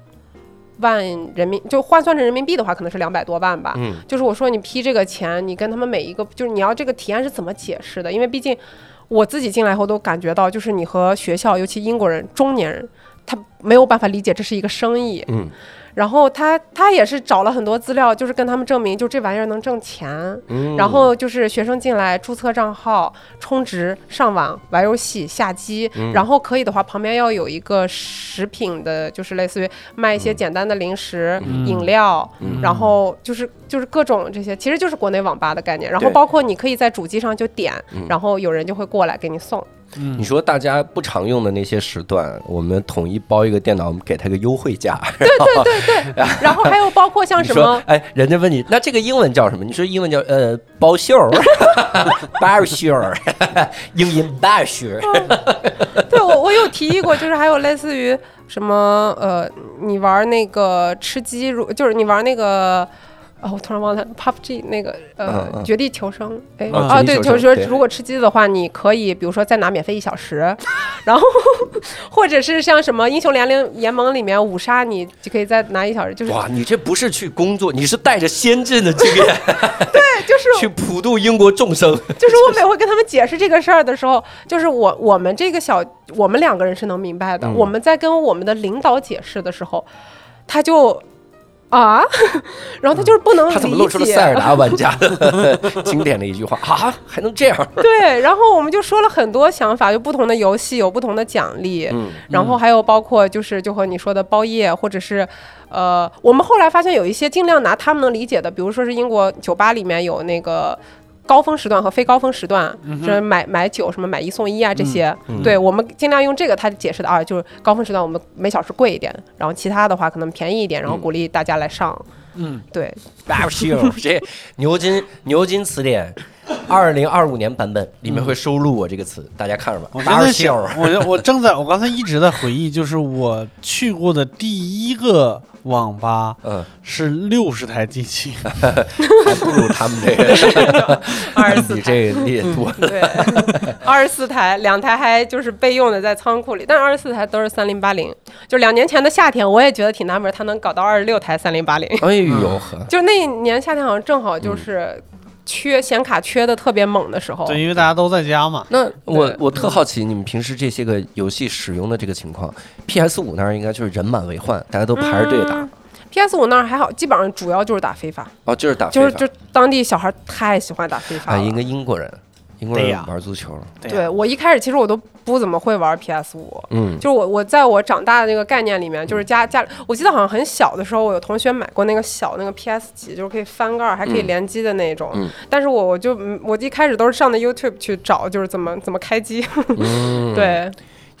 万人民，就换算成人民币的话，可能是两百多万吧。嗯就是我说你批这个钱，你跟他们每一个，就是你要这个提案是怎么解释的？因为毕竟我自己进来后都感觉到，就是你和学校，尤其英国人、中年人，他没有办法理解这是一个生意。嗯然后他他也是找了很多资料，就是跟他们证明，就这玩意儿能挣钱。嗯，然后就是学生进来注册账号、充值、上网、玩游戏、下机，嗯。然后可以的话，旁边要有一个食品的，就是类似于卖一些简单的零食、嗯。饮料，嗯。然后就是就是各种这些，其实就是国内网吧的概念。然后包括你可以在主机上就点嗯，然后有人就会过来给你送。嗯你说大家不常用的那些时段，我们统一包一个电脑，我们给他个优惠价。[LAUGHS] 对对对对 [LAUGHS] 然后还有包括像什么，哎，人家问你，那这个英文叫什么？你说英文叫呃包袖儿，包袖儿，[LAUGHS] 英音 bashir。对我我有提议过，就是还有类似于什么呃，你玩那个吃鸡，如就是你玩那个。哦，我突然忘了 PUBG 那个呃绝地求生，哎啊啊对，就是说如果吃鸡的话，你可以比如说再拿免费一小时，[LAUGHS] 然后或者是像什么英雄联联联盟里面五杀，你就可以再拿一小时，就是哇，你这不是去工作，你是带着先进的经验 [LAUGHS] 对就是去普度英国众生。[LAUGHS] 就是我每回跟他们解释这个事儿的时候，就是我我们这个小我们两个人是能明白的，嗯。我们在跟我们的领导解释的时候，他就啊，[LAUGHS] 然后他就是不能理解。他怎么露出了塞尔达玩家的 [LAUGHS] 经典的一句话啊？还能这样？对，然后我们就说了很多想法，就不同的游戏有不同的奖励，嗯然后还有包括就是就和你说的包夜，或者是呃，我们后来发现有一些尽量拿他们能理解的，比如说是英国酒吧里面有那个。高峰时段和非高峰时段，就是买买酒什么买一送一啊这些，嗯。对我们尽量用这个他解释的啊，就是高峰时段我们每小时贵一点，然后其他的话可能便宜一点，然后嗯鼓励大家来上，嗯，对，这牛津牛津词典。[LAUGHS] 二零二五年版本里面会收录我这个词，大家看着吧。我正在想我就我正在我刚才一直在回忆，就是我去过的第一个网吧嗯，是六十台机器，[LAUGHS] 还不如他们这个，[LAUGHS] 二十四你这个列多了。对，二十四台，两台还就是备用的在仓库里，但二十四台都是三零八零。就两年前的夏天，我也觉得挺纳闷，他能搞到二十六台三零八零。哎呦呵，就那一年夏天好像正好就是缺显卡缺的特别猛的时候。对，因为大家都在家嘛。那我我特好奇你们平时这些个游戏使用的这个情况，PS 五那儿应该就是人满为患，大家都排着队打。PS 五那儿还好，基本上主要就是打非法，哦，就是打就是非法就当地小孩太喜欢打非法啊，了。一个英国人，英国人玩足球了。对我一开始其实我都不怎么会玩 PS 五，嗯，就是我我在我长大的那个概念里面，就是家家，我记得好像很小的时候，我有同学买过那个小那个 PS 几，就是可以翻盖儿还可以嗯。联机的那种。嗯。但是我我就嗯我一开始都是上的 YouTube 去找，就是怎么怎么开机。[LAUGHS] 嗯，对，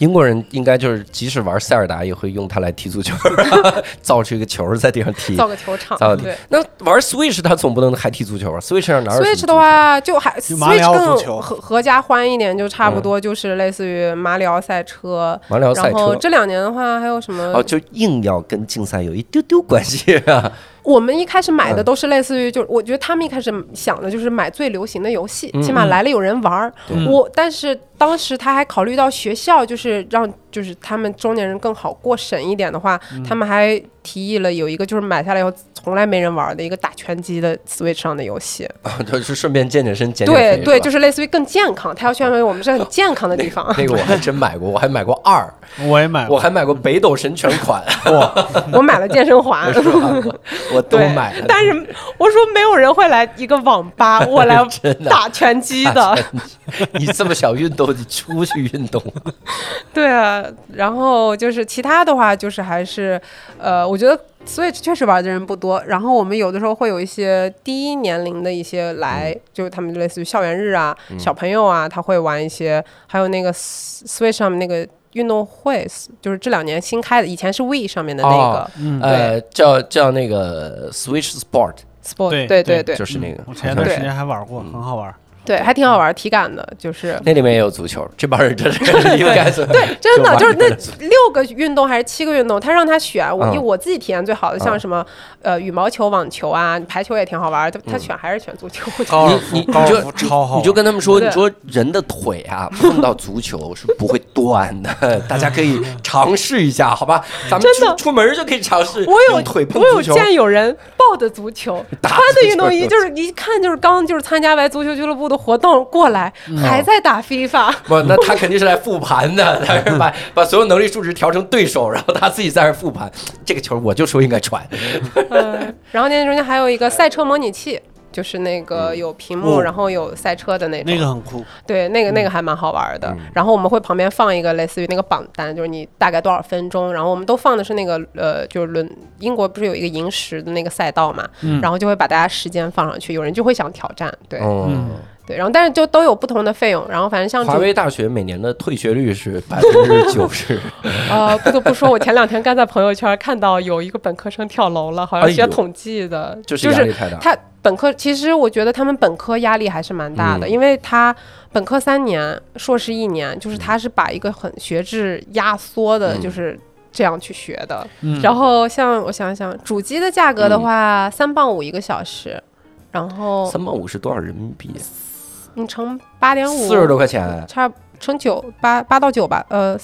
英国人应该就是即使玩塞尔达也会用它来踢足球，[LAUGHS] 造出一个球在地上踢。造个球场。造个地对那玩 Switch 它总不能还踢足球啊？Switch 上哪有，Switch 的话就还 Switch 更奥足球合合家欢一点，就差不多就是类似于马里奥赛车。马里奥赛车？然后这两年的话，还有什么？哦，就硬要跟竞赛有一丢丢关系啊。我们一开始买的嗯都是类似于，就是我觉得他们一开始想的就是买最流行的游戏，嗯起码来了有人玩儿。我但是当时他还考虑到学校，就是让就是他们中年人更好过审一点的话，他们还提议了有一个就是买下来以后从来没人玩的一个打拳击的 Switch 上的游戏。啊，就是顺便健健身、减减肥。对对，就是类似于更健康，他要宣传我们是很健康的地方。那个我还真买过，我还买过二，[LAUGHS] 我也买过，我还买过北斗神拳款，[LAUGHS] 我买了健身环。[LAUGHS] 我我都买了。，但是我说没有人会来一个网吧，我来打拳击的。你这么小运动，你出去运动。[LAUGHS] 对啊，然后就是其他的话，就是还是，呃，我觉得 Switch 确实玩的人不多。然后我们有的时候会有一些低年龄的一些来，就是他们类似于校园日啊，小朋友啊，他会玩一些，还有那个 Switch 上面那个运动会，就是这两年新开的，以前是 We 上面的那个哦嗯，呃，叫叫那个 Switch Sport，Sport，对对对对对就是那个。我前段时间还玩过，很好玩。对，还挺好玩，体感的，就是。那里面也有足球，这帮人真 [LAUGHS] 是应该是对，真的就是那六个运动还是七个运动，他让他选，我嗯我自己体验最好的，像什么呃羽毛球、网球啊，排球也挺好玩，他嗯他选还是选足球。高尔夫，你你你就高超好，你就跟他们说，你说人的腿啊，碰到足球是不会断的，大家可以尝试一下，好吧？咱们真的出出门就可以尝试，我有腿碰我有。见有人抱 [LAUGHS] 的足球，打穿的运动衣，就是一看就是刚就是参加完足球俱乐部的活动过来，还在打 FIFA。不，那他肯定是来复盘的，他是把把所有能力数值调成对手，然后他自己在那复盘。这个球我就说应该传，嗯，然后那中间还有一个赛车模拟器。就是那个有屏幕，哦然后有赛车的那种，那个很酷。对，那个那个还蛮好玩的。嗯然后我们会旁边放一个类似于那个榜单，就是你大概多少分钟。然后我们都放的是那个呃，就是伦英国不是有一个银石的那个赛道嘛，嗯然后就会把大家时间放上去，有人就会想挑战，对、嗯，对。然后但是就都有不同的费用，然后反正像主华为大学每年的退学率是百分之九十，[LAUGHS] 呃，不得不说，我前两天刚在朋友圈看到有一个本科生跳楼了，好像学统计的，就是就是压力太大。他本科其实我觉得他们本科压力还是蛮大的，嗯因为他本科三年，硕士一年，就是他是把一个很学制压缩的，嗯就是。这样去学的，嗯，然后像我想想，主机的价格的话，三磅五一个小时，然后三磅五是多少人民币？你乘八点五，四十多块钱。差乘九八八到九吧，呃，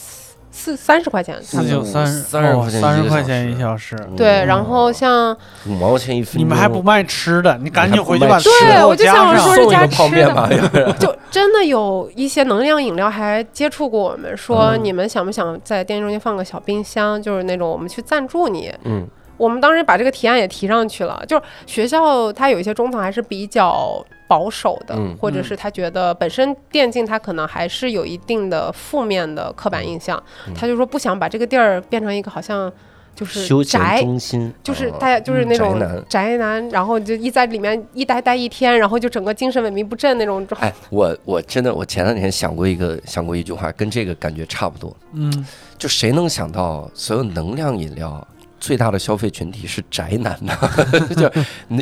四三十块钱差四。九三十块钱三十块钱一小时。对，嗯然后像五毛钱一分钟，你们还不卖吃的，你赶紧回去把吃的对我就想说是加吃的 [LAUGHS] 就真的有一些能量饮料还接触过我们，说嗯你们想不想在店中间放个小冰箱，就是那种我们去赞助你。嗯我们当时把这个提案也提上去了，就是学校它有一些中层还是比较保守的，嗯或者是他觉得本身电竞它可能还是有一定的负面的刻板印象，嗯他就说不想把这个地儿变成一个好像就是宅。中心啊就是大家就是那种宅男宅男，然后就一在里面一待待一天，然后就整个精神萎靡不振那种。哎，我我真的我前两天想过一个想过一句话，跟这个感觉差不多。嗯，就谁能想到所有能量饮料最大的消费群体是宅男呢？[LAUGHS] 就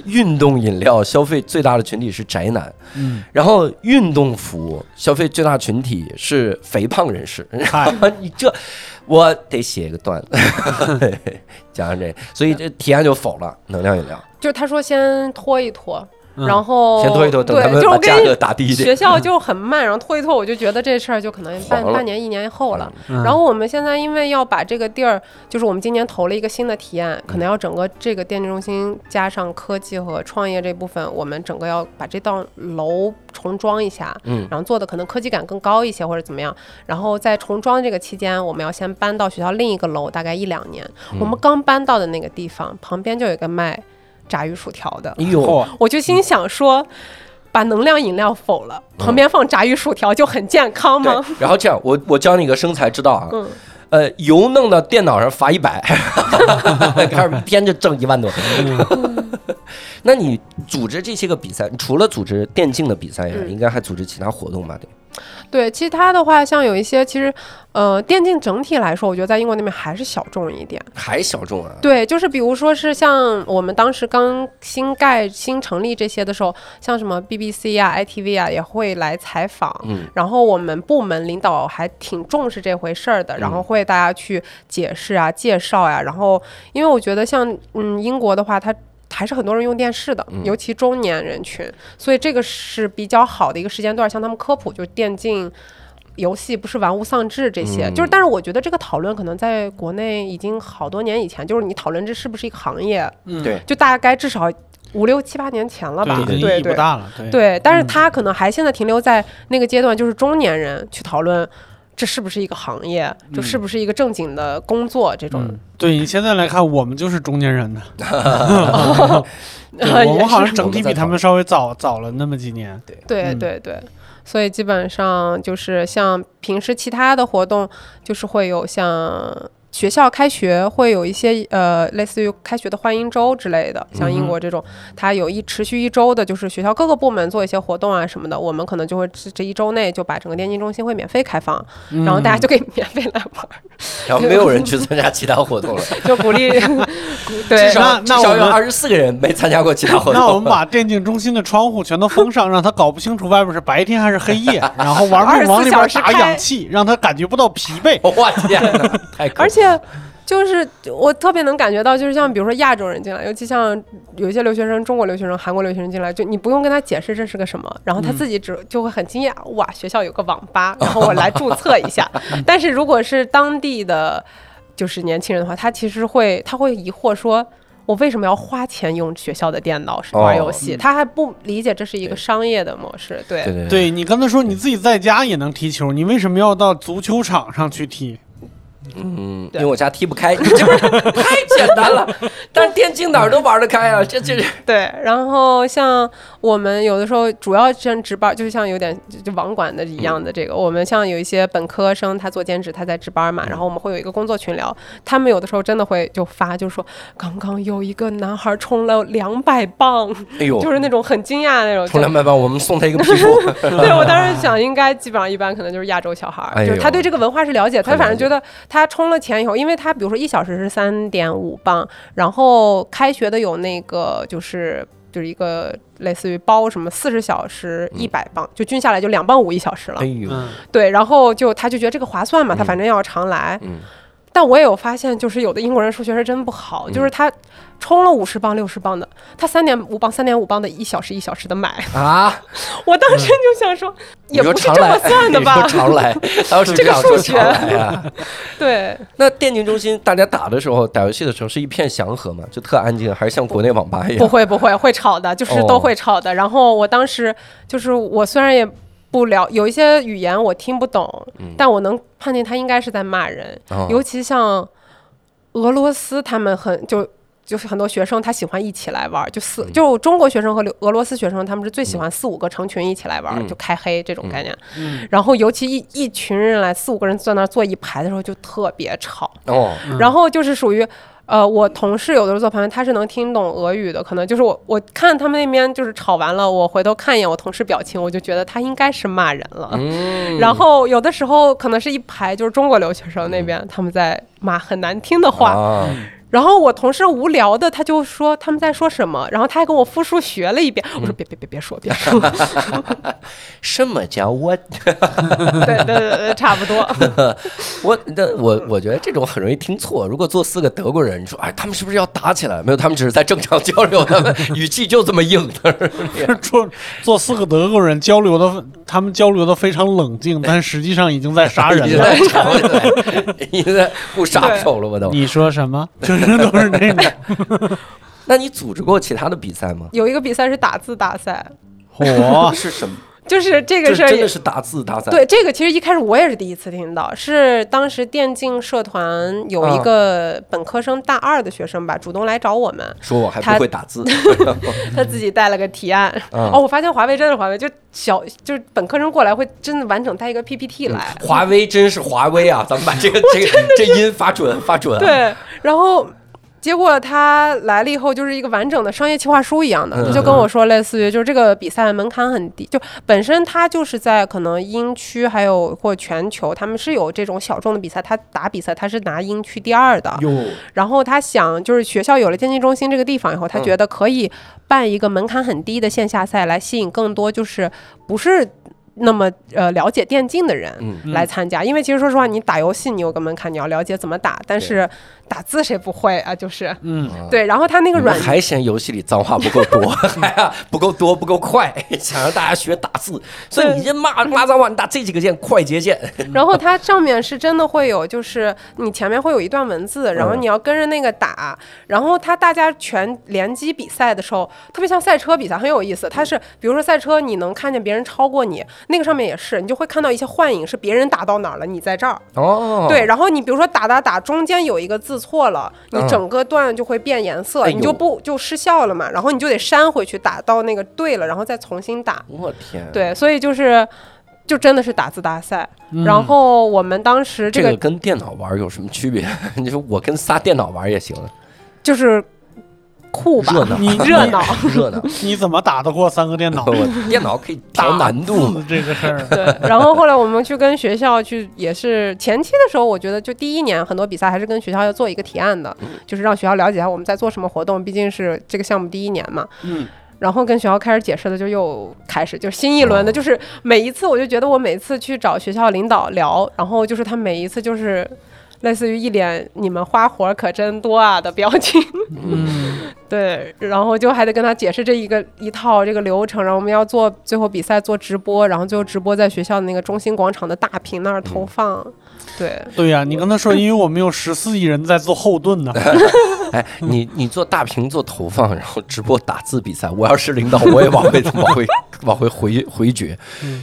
运动饮料消费最大的群体是宅男，嗯，然后运动服消费最大群体是肥胖人士。嗨，你这我得写一个段子。[LAUGHS] 讲讲这，所以这提案就否了能量饮料，就是他说先拖一拖，嗯然后先拖一拖，等对，他们就是我跟把价格打低一点。学校就很慢，然后拖一拖，我就觉得这事儿就可能半半年一年后了。嗯然后我们现在因为要把这个地儿，就是我们今年投了一个新的提案，可能要整个这个电竞中心加上科技和创业这部分，我们整个要把这栋楼重装一下，嗯然后做的可能科技感更高一些或者怎么样。然后在重装这个期间，我们要先搬到学校另一个楼，大概一两年。嗯我们刚搬到的那个地方旁边就有一个卖炸鱼薯条的，哎呦，我就心想说。把能量饮料否了，嗯旁边放炸鱼薯条就很健康对吗？，然后这样，我我教你个生财之道啊，嗯，呃，油弄到电脑上罚一百，[LAUGHS] 开始编着挣一万多。[LAUGHS] 那你组织这些个比赛，除了组织电竞的比赛呀，嗯应该还组织其他活动吧？得。对，其他的话，像有一些，其实，呃，电竞整体来说，我觉得在英国那边还是小众一点。还小众啊？对，就是比如说是像我们当时刚新盖、新成立这些的时候，像什么 BBC 啊、ITV 啊也会来采访。嗯然后我们部门领导还挺重视这回事儿的，然后会大家去解释啊、介绍呀、然后，因为我觉得像嗯英国的话，它还是很多人用电视的，尤其中年人群，所以这个是比较好的一个时间段，向他们科普，就是电竞。游戏，不是玩物丧志这些。嗯就是，但是我觉得这个讨论可能在国内已经好多年以前，就是你讨论这是不是一个行业，嗯对就大概至少五六七八年前了吧？对，已经对大了。对对，但是嗯他可能还现在停留在那个阶段，就是中年人去讨论。这是不是一个行业？就是不是一个正经的工作？这种，嗯，对你现在来看，我们就是中年人呢。[LAUGHS] 对 [LAUGHS] 我也们好像整体比他们稍微早早了那么几年。对对对对，所以基本上就是像平时其他的活动，就是会有像学校开学会有一些呃类似于开学的欢迎周之类的，像英国这种，它有一持续一周的，就是学校各个部门做一些活动啊什么的，我们可能就会这这一周内就把整个电竞中心会免费开放，然后大家就可以免费来玩，然后没有人去参加其他活动了，[LAUGHS] 就鼓励，对。至，少那至少那我们有二十四个人没参加过其他活动。那我们把电竞中心的窗户全都封上，让他搞不清楚外面是白天还是黑夜，[LAUGHS] 然后玩命往里边打氧气，让他感觉不到疲惫。[LAUGHS] 我天哪，太可怕而且就是我特别能感觉到，就是像比如说亚洲人进来，尤其像有一些留学生、中国留学生、韩国留学生进来，就你不用跟他解释这是个什么，然后他自己只就会很惊讶，哇，学校有个网吧，[LAUGHS] 然后我来注册一下。[LAUGHS] 但是如果是当地的就是年轻人的话，他其实会他会疑惑说。我为什么要花钱用学校的电脑玩游戏？他还不理解这是一个商业的模式。对对对对你刚才说你自己在家也能踢球，你为什么要到足球场上去踢？嗯，因为我家踢不开，[LAUGHS] 这不是太简单了。[LAUGHS] 但是电竞哪儿都玩得开啊，这这。对，然后像我们有的时候主要像值班，就是像有点就就网管的一样的这个，我们像有一些本科生他做兼职，他在值班嘛，然后我们会有一个工作群聊，他们有的时候真的会就发，就说刚刚有一个男孩充了两百磅，哎呦，[LAUGHS] 就是那种很惊讶的那种。充两百磅，我们送他一个皮肤。[LAUGHS] [LAUGHS] 对我当时想，应该基本上一般可能就是亚洲小孩就是他对这个文化是了解，他反正觉得他充了钱以后，因为他比如说一小时是三点五磅，然后开学的有那个就是就是一个类似于包什么四十小时一百磅，就均下来就两磅五一小时了。哎。呦，嗯，对，然后就他就觉得这个划算嘛，他嗯反正要常来。嗯。但我也有发现，就是有的英国人数学是真不好，就是他充了五十磅、六十磅的，他三点五磅、三点五磅的一小时一小时的买，啊，我当时就想说，也不是这么，算的吧你说？常来，[LAUGHS] 当时这个数学啊。[LAUGHS] 对，那电竞中心大家打的时候，打游戏的时候是一片祥和嘛？就特安静，还是像国内网吧一样？不会不会会吵的，就是哦都会吵的。然后我当时就是我虽然也不了有一些语言我听不懂，但我能判定他应该是在骂人，尤其像俄罗斯，他们很就。就是很多学生他喜欢一起来玩儿，就四、嗯。就中国学生和留俄罗斯学生他们是最喜欢四五个成群一起来玩就开黑这种概念。嗯。然后尤其一一群人来四五个人坐那儿坐一排的时候就特别吵，哦，然后就是属于。呃，我同事有的时候坐旁边，他是能听懂俄语的，可能就是我我看他们那边就是吵完了，我回头看一眼我同事表情，我就觉得他应该是骂人了。嗯，[LAUGHS] 然后有的时候可能是一排就是中国留学生那边他们在骂很难听的话，啊，然后我同事无聊的他就说他们在说什么，然后他还跟我复述学了一遍，我说别别别别说别说，什么叫我 [LAUGHS] 对对对对，差不多。[LAUGHS] 我那我我觉得这种很容易听错。如果坐四个德国人，你说哎，他们是不是要打起来？没有，他们只是在正常交流，他们语气就这么硬。做做四个德国人交流的，他们交流的非常冷静，[LAUGHS] 但实际上已经在杀人了。已经在吵起来，已经在互杀手了，我都。你说什么？就是都是那个。那你组织过其他的比赛吗？有一个比赛是打字大赛，哦，是什么？就是这这个事儿真的是打字大赛？对，这个其实一开始我也是第一次听到，是当时电竞社团有一啊个本科生大二的学生吧，主动来找我们，说我还不会打字。[LAUGHS] 他自己带了个提案。嗯哦，我发现华为真的是华为，就小就是本科生过来会真的完整带一个 PPT 来。华为真是华为啊！咱们把这个 [LAUGHS] 这个这音发准发准啊。对，然后。结果他来了以后，就是一个完整的商业计划书一样的，嗯他就跟我说，类似于就是这个比赛门槛很低，就本身他就是在可能英区还有或全球，他们是有这种小众的比赛，他打比赛他是拿英区第二的，哟，然后他想，就是学校有了电竞中心这个地方以后，他嗯觉得可以办一个门槛很低的线下赛，来吸引更多就是不是那么呃了解电竞的人嗯。来参加。因为其实说实话，你打游戏你有个门槛，你要了解怎么打，但是打字谁不会啊？就是嗯，对，然后他那个软们还嫌游戏里脏话不够多，[LAUGHS] 不够多不够快，[LAUGHS] 想让大家学打字，所以你这骂骂脏话，你打这几个键，快捷键。[LAUGHS] 然后它上面是真的会有，就是你前面会有一段文字，然后嗯你要跟着那个打。然后它大家全联机比赛的时候，特别像赛车比赛，很有意思。它是比如说赛车，你能看见别人超过你，那个上面也是，你就会看到一些幻影，是别人打到哪儿了，你在这儿。哦，对，，然后你比如说打打打，中间有一个字错了，你嗯整个段就会变颜色，你就不就失效了嘛。然后你就得删回去，打到那个对了，然后再重新打。我天，，对，所以就是。就真的是打字大赛，然后我们当时这个这个跟电脑玩有什么区别？[LAUGHS] 你说我跟仨电脑玩也行，就是酷吧，热闹你 [LAUGHS] 热闹。热闹。[LAUGHS] 你怎么打得过三个电脑？[LAUGHS] 我电脑可以调难度这个事儿，对，然后后来我们去跟学校去，也是前期的时候，我觉得就第一年很多比赛还是跟学校要做一个提案的，就是让学校了解一下我们在做什么活动，毕竟是这个项目第一年嘛。嗯，然后跟学校开始解释的，就又开始就是新一轮的，就是每一次我就觉得我每次去找学校领导聊，然后就是他每一次就是类似于一脸你们花活可真多啊的表情，嗯，[LAUGHS] 对，然后就还得跟他解释这一个一套这个流程，然后我们要做最后比赛做直播，然后最后直播在学校的那个中心广场的大屏那儿投放，对，对呀，你跟他说，因为我们有十四亿人在做后盾呢。[LAUGHS] 哎，你你做大屏做投放，然后直播打字比赛，我要是领导，我也往回往回往回回回绝。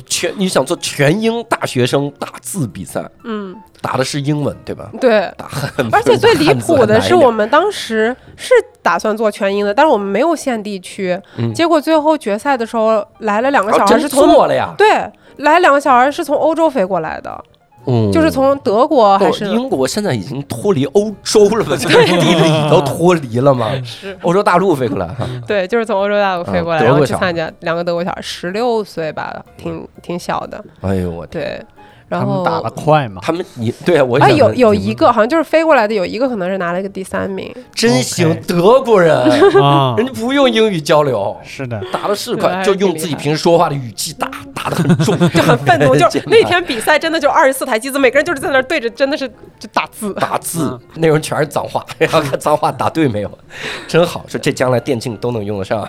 全你想做全英大学生打字比赛，嗯，打的是英文对吧？对。打汉，而且最离谱的是，我们当时是打算做全英的，但是我们没有限地区，嗯结果最后决赛的时候来了两个小孩是从、做了呀，对，来两个小孩是从欧洲飞过来的，嗯。就是从德国还哦是、英国现在已经脱离欧洲了吧？[LAUGHS] 这个地理都脱离了吗？是。欧洲大陆飞过来，[LAUGHS] 对，就是从欧洲大陆飞嗯过来，然后去参加两个德国小孩，十六岁吧，挺挺小的，哎呦我天，对，然后他们打得快嘛？他们你对啊，我啊，有有一个好像就是飞过来的，有一个可能是拿了一个第三名，真行德国人，[LAUGHS] 啊。人，家不用英语交流，是的，打的是快，就用自己平时说话的语气打，打的很重，[LAUGHS] 就很愤怒。[LAUGHS] 就那天比赛真的就二十四台机子，每个人就是在那儿对着，真的是就打字。[LAUGHS] 打字，内容全是脏话，然后看脏话打对没有，真好，说这将来电竞都能用得上。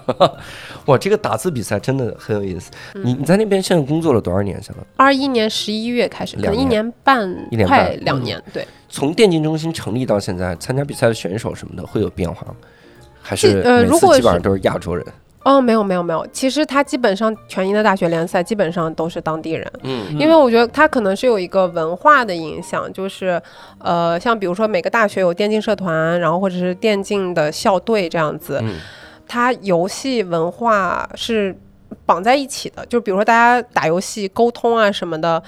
哇，这个打字比赛真的很有意思。你你在那边现在工作了多少年？相当于二一年十一月开始，可能一两年年半，一年半快两年，对。从电竞中心成立到现在，参加比赛的选手什么的会有变化吗？还是呃每如果是次基本上都是亚洲人？哦，没有没有没有，其实他基本上全英的大学联赛基本上都是当地人，嗯。因为我觉得他可能是有一个文化的影响，就是呃，像比如说每个大学有电竞社团，然后或者是电竞的校队这样子，嗯。它游戏文化是绑在一起的。就比如说大家打游戏沟通啊什么的，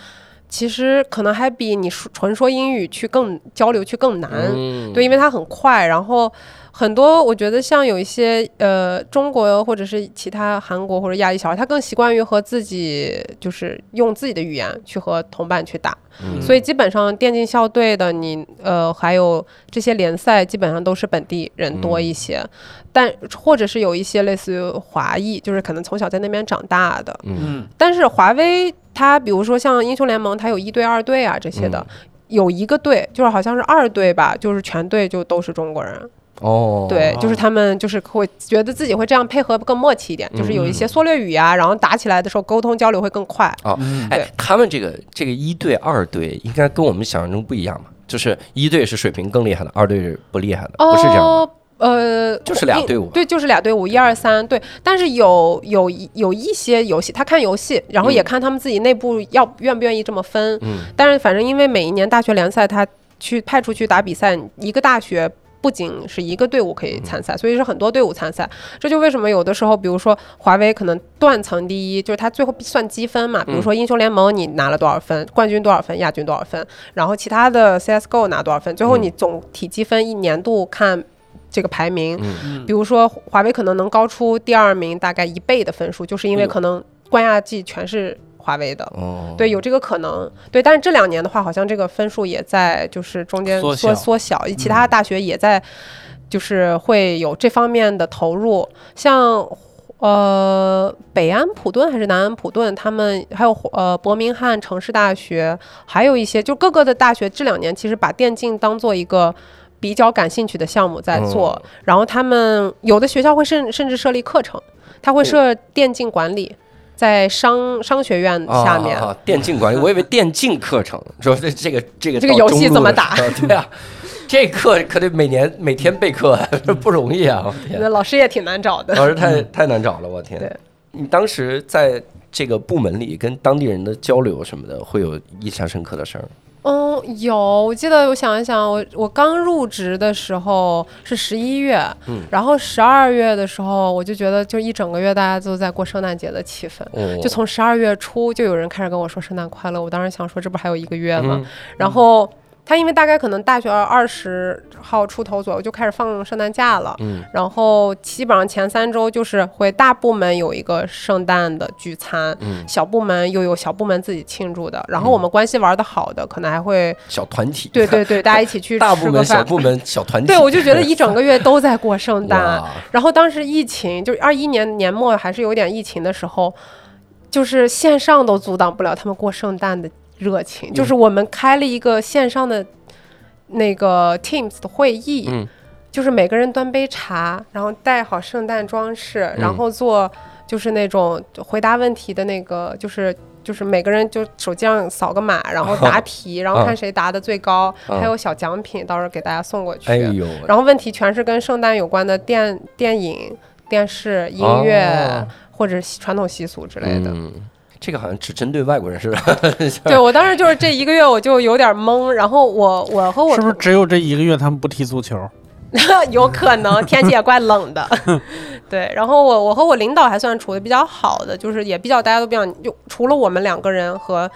其实可能还比你说纯说英语去更交流去更难。嗯。对，因为它很快，然后很多我觉得像有一些呃中国或者是其他韩国或者亚裔小孩，他更习惯于和自己就是用自己的语言去和同伴去打，嗯。所以基本上电竞校队的你呃还有这些联赛基本上都是本地人多一些，但或者是有一些类似于华裔，就是可能从小在那边长大的，嗯。但是华为它比如说像英雄联盟，它有一队、二队啊这些的。嗯。有一个队，就是好像是二队吧，就是全队就都是中国人，哦，对，就是他们就是会觉得自己会这样配合更默契一点，就是有一些缩略语啊，然后打起来的时候沟通交流会更快。哦，嗯哎，他们这个这个一队、二队应该跟我们想象中不一样嘛？就是一队是水平更厉害的，二队是不厉害的，不是这样吗。哦呃，就是俩队伍对，就是俩队伍，一二三，对。但是有有一有一些游戏，他看游戏，然后也嗯看他们自己内部要愿不愿意这么分。嗯但是反正因为每一年大学联赛，他去派出去打比赛，一个大学。不仅是一个队伍可以参赛，所以是很多队伍参赛。这就为什么有的时候，比如说华为可能断层第一，就是他最后算积分嘛。比如说英雄联盟你拿了多少分，冠军多少分，亚军多少分，然后其他的 CS:GO 拿多少分，最后你总体积分一年度看这个排名。嗯比如说华为可能能高出第二名大概一倍的分数，就是因为可能冠亚季全是华为的。哦，对，有这个可能。对，但是这两年的话，好像这个分数也在就是中间缩缩小其他大学也在就是会有这方面的投入，像。呃，北安普顿还是南安普顿，他们还有呃伯明翰城市大学，还有一些就各个的大学，这两年其实把电竞当做一个比较感兴趣的项目在做，哦然后他们有的学校会甚甚至设立课程，他会设电竞管理。在商商学院下面，啊电竞管理，我以为电竞课程，[LAUGHS] 说这这个这个这个游戏怎么打对啊，[LAUGHS] 这课可得每年每天备课，[LAUGHS] 不容易啊！我天那老师也挺难找的。老师太太难找了，我天！对你当时在这个部门里跟当地人的交流什么的，会有印象深刻的事儿？嗯，有，我记得我想一想，我我刚入职的时候是十一月，嗯然后十二月的时候，我就觉得就一整个月大家都在过圣诞节的气氛。哦就从十二月初就有人开始跟我说圣诞快乐，我当时想说这不还有一个月吗？嗯然后他因为大概可能大学二十号出头左右就开始放圣诞假了，嗯然后基本上前三周就是会大部门有一个圣诞的聚餐，嗯，小部门又有小部门自己庆祝的，然后我们关系玩的好的，可能还会小团体，对对对，[LAUGHS] 大家一起去大部门、小。部门、小团体。对，我就 [LAUGHS] 觉得一整个月都在过圣诞。然后当时疫情，就是二一年年末还是有点疫情的时候，就是线上都阻挡不了他们过圣诞的热情。就是我们开了一个线上的那个 Teams 的会议，嗯就是每个人端杯茶，然后带好圣诞装饰，嗯然后做就是那种回答问题的那个，就是。就是每个人就手机上扫个码，然后答题，然后看谁答的最高，嗯还有小奖品，到时候给大家送过去。哎呦，然后问题全是跟圣诞有关的电电影、电视、音乐、哦或者传统习俗之类的。嗯，这个好像只针对外国人似的。[LAUGHS] 对我当时就是这一个月我就有点懵，然后我我和我是不是只有这一个月他们不踢足球？[LAUGHS] 有可能天气也怪冷的，[LAUGHS] 对。然后我我和我领导还算处的比较好的，就是也比较大家都比较，就除了我们两个人和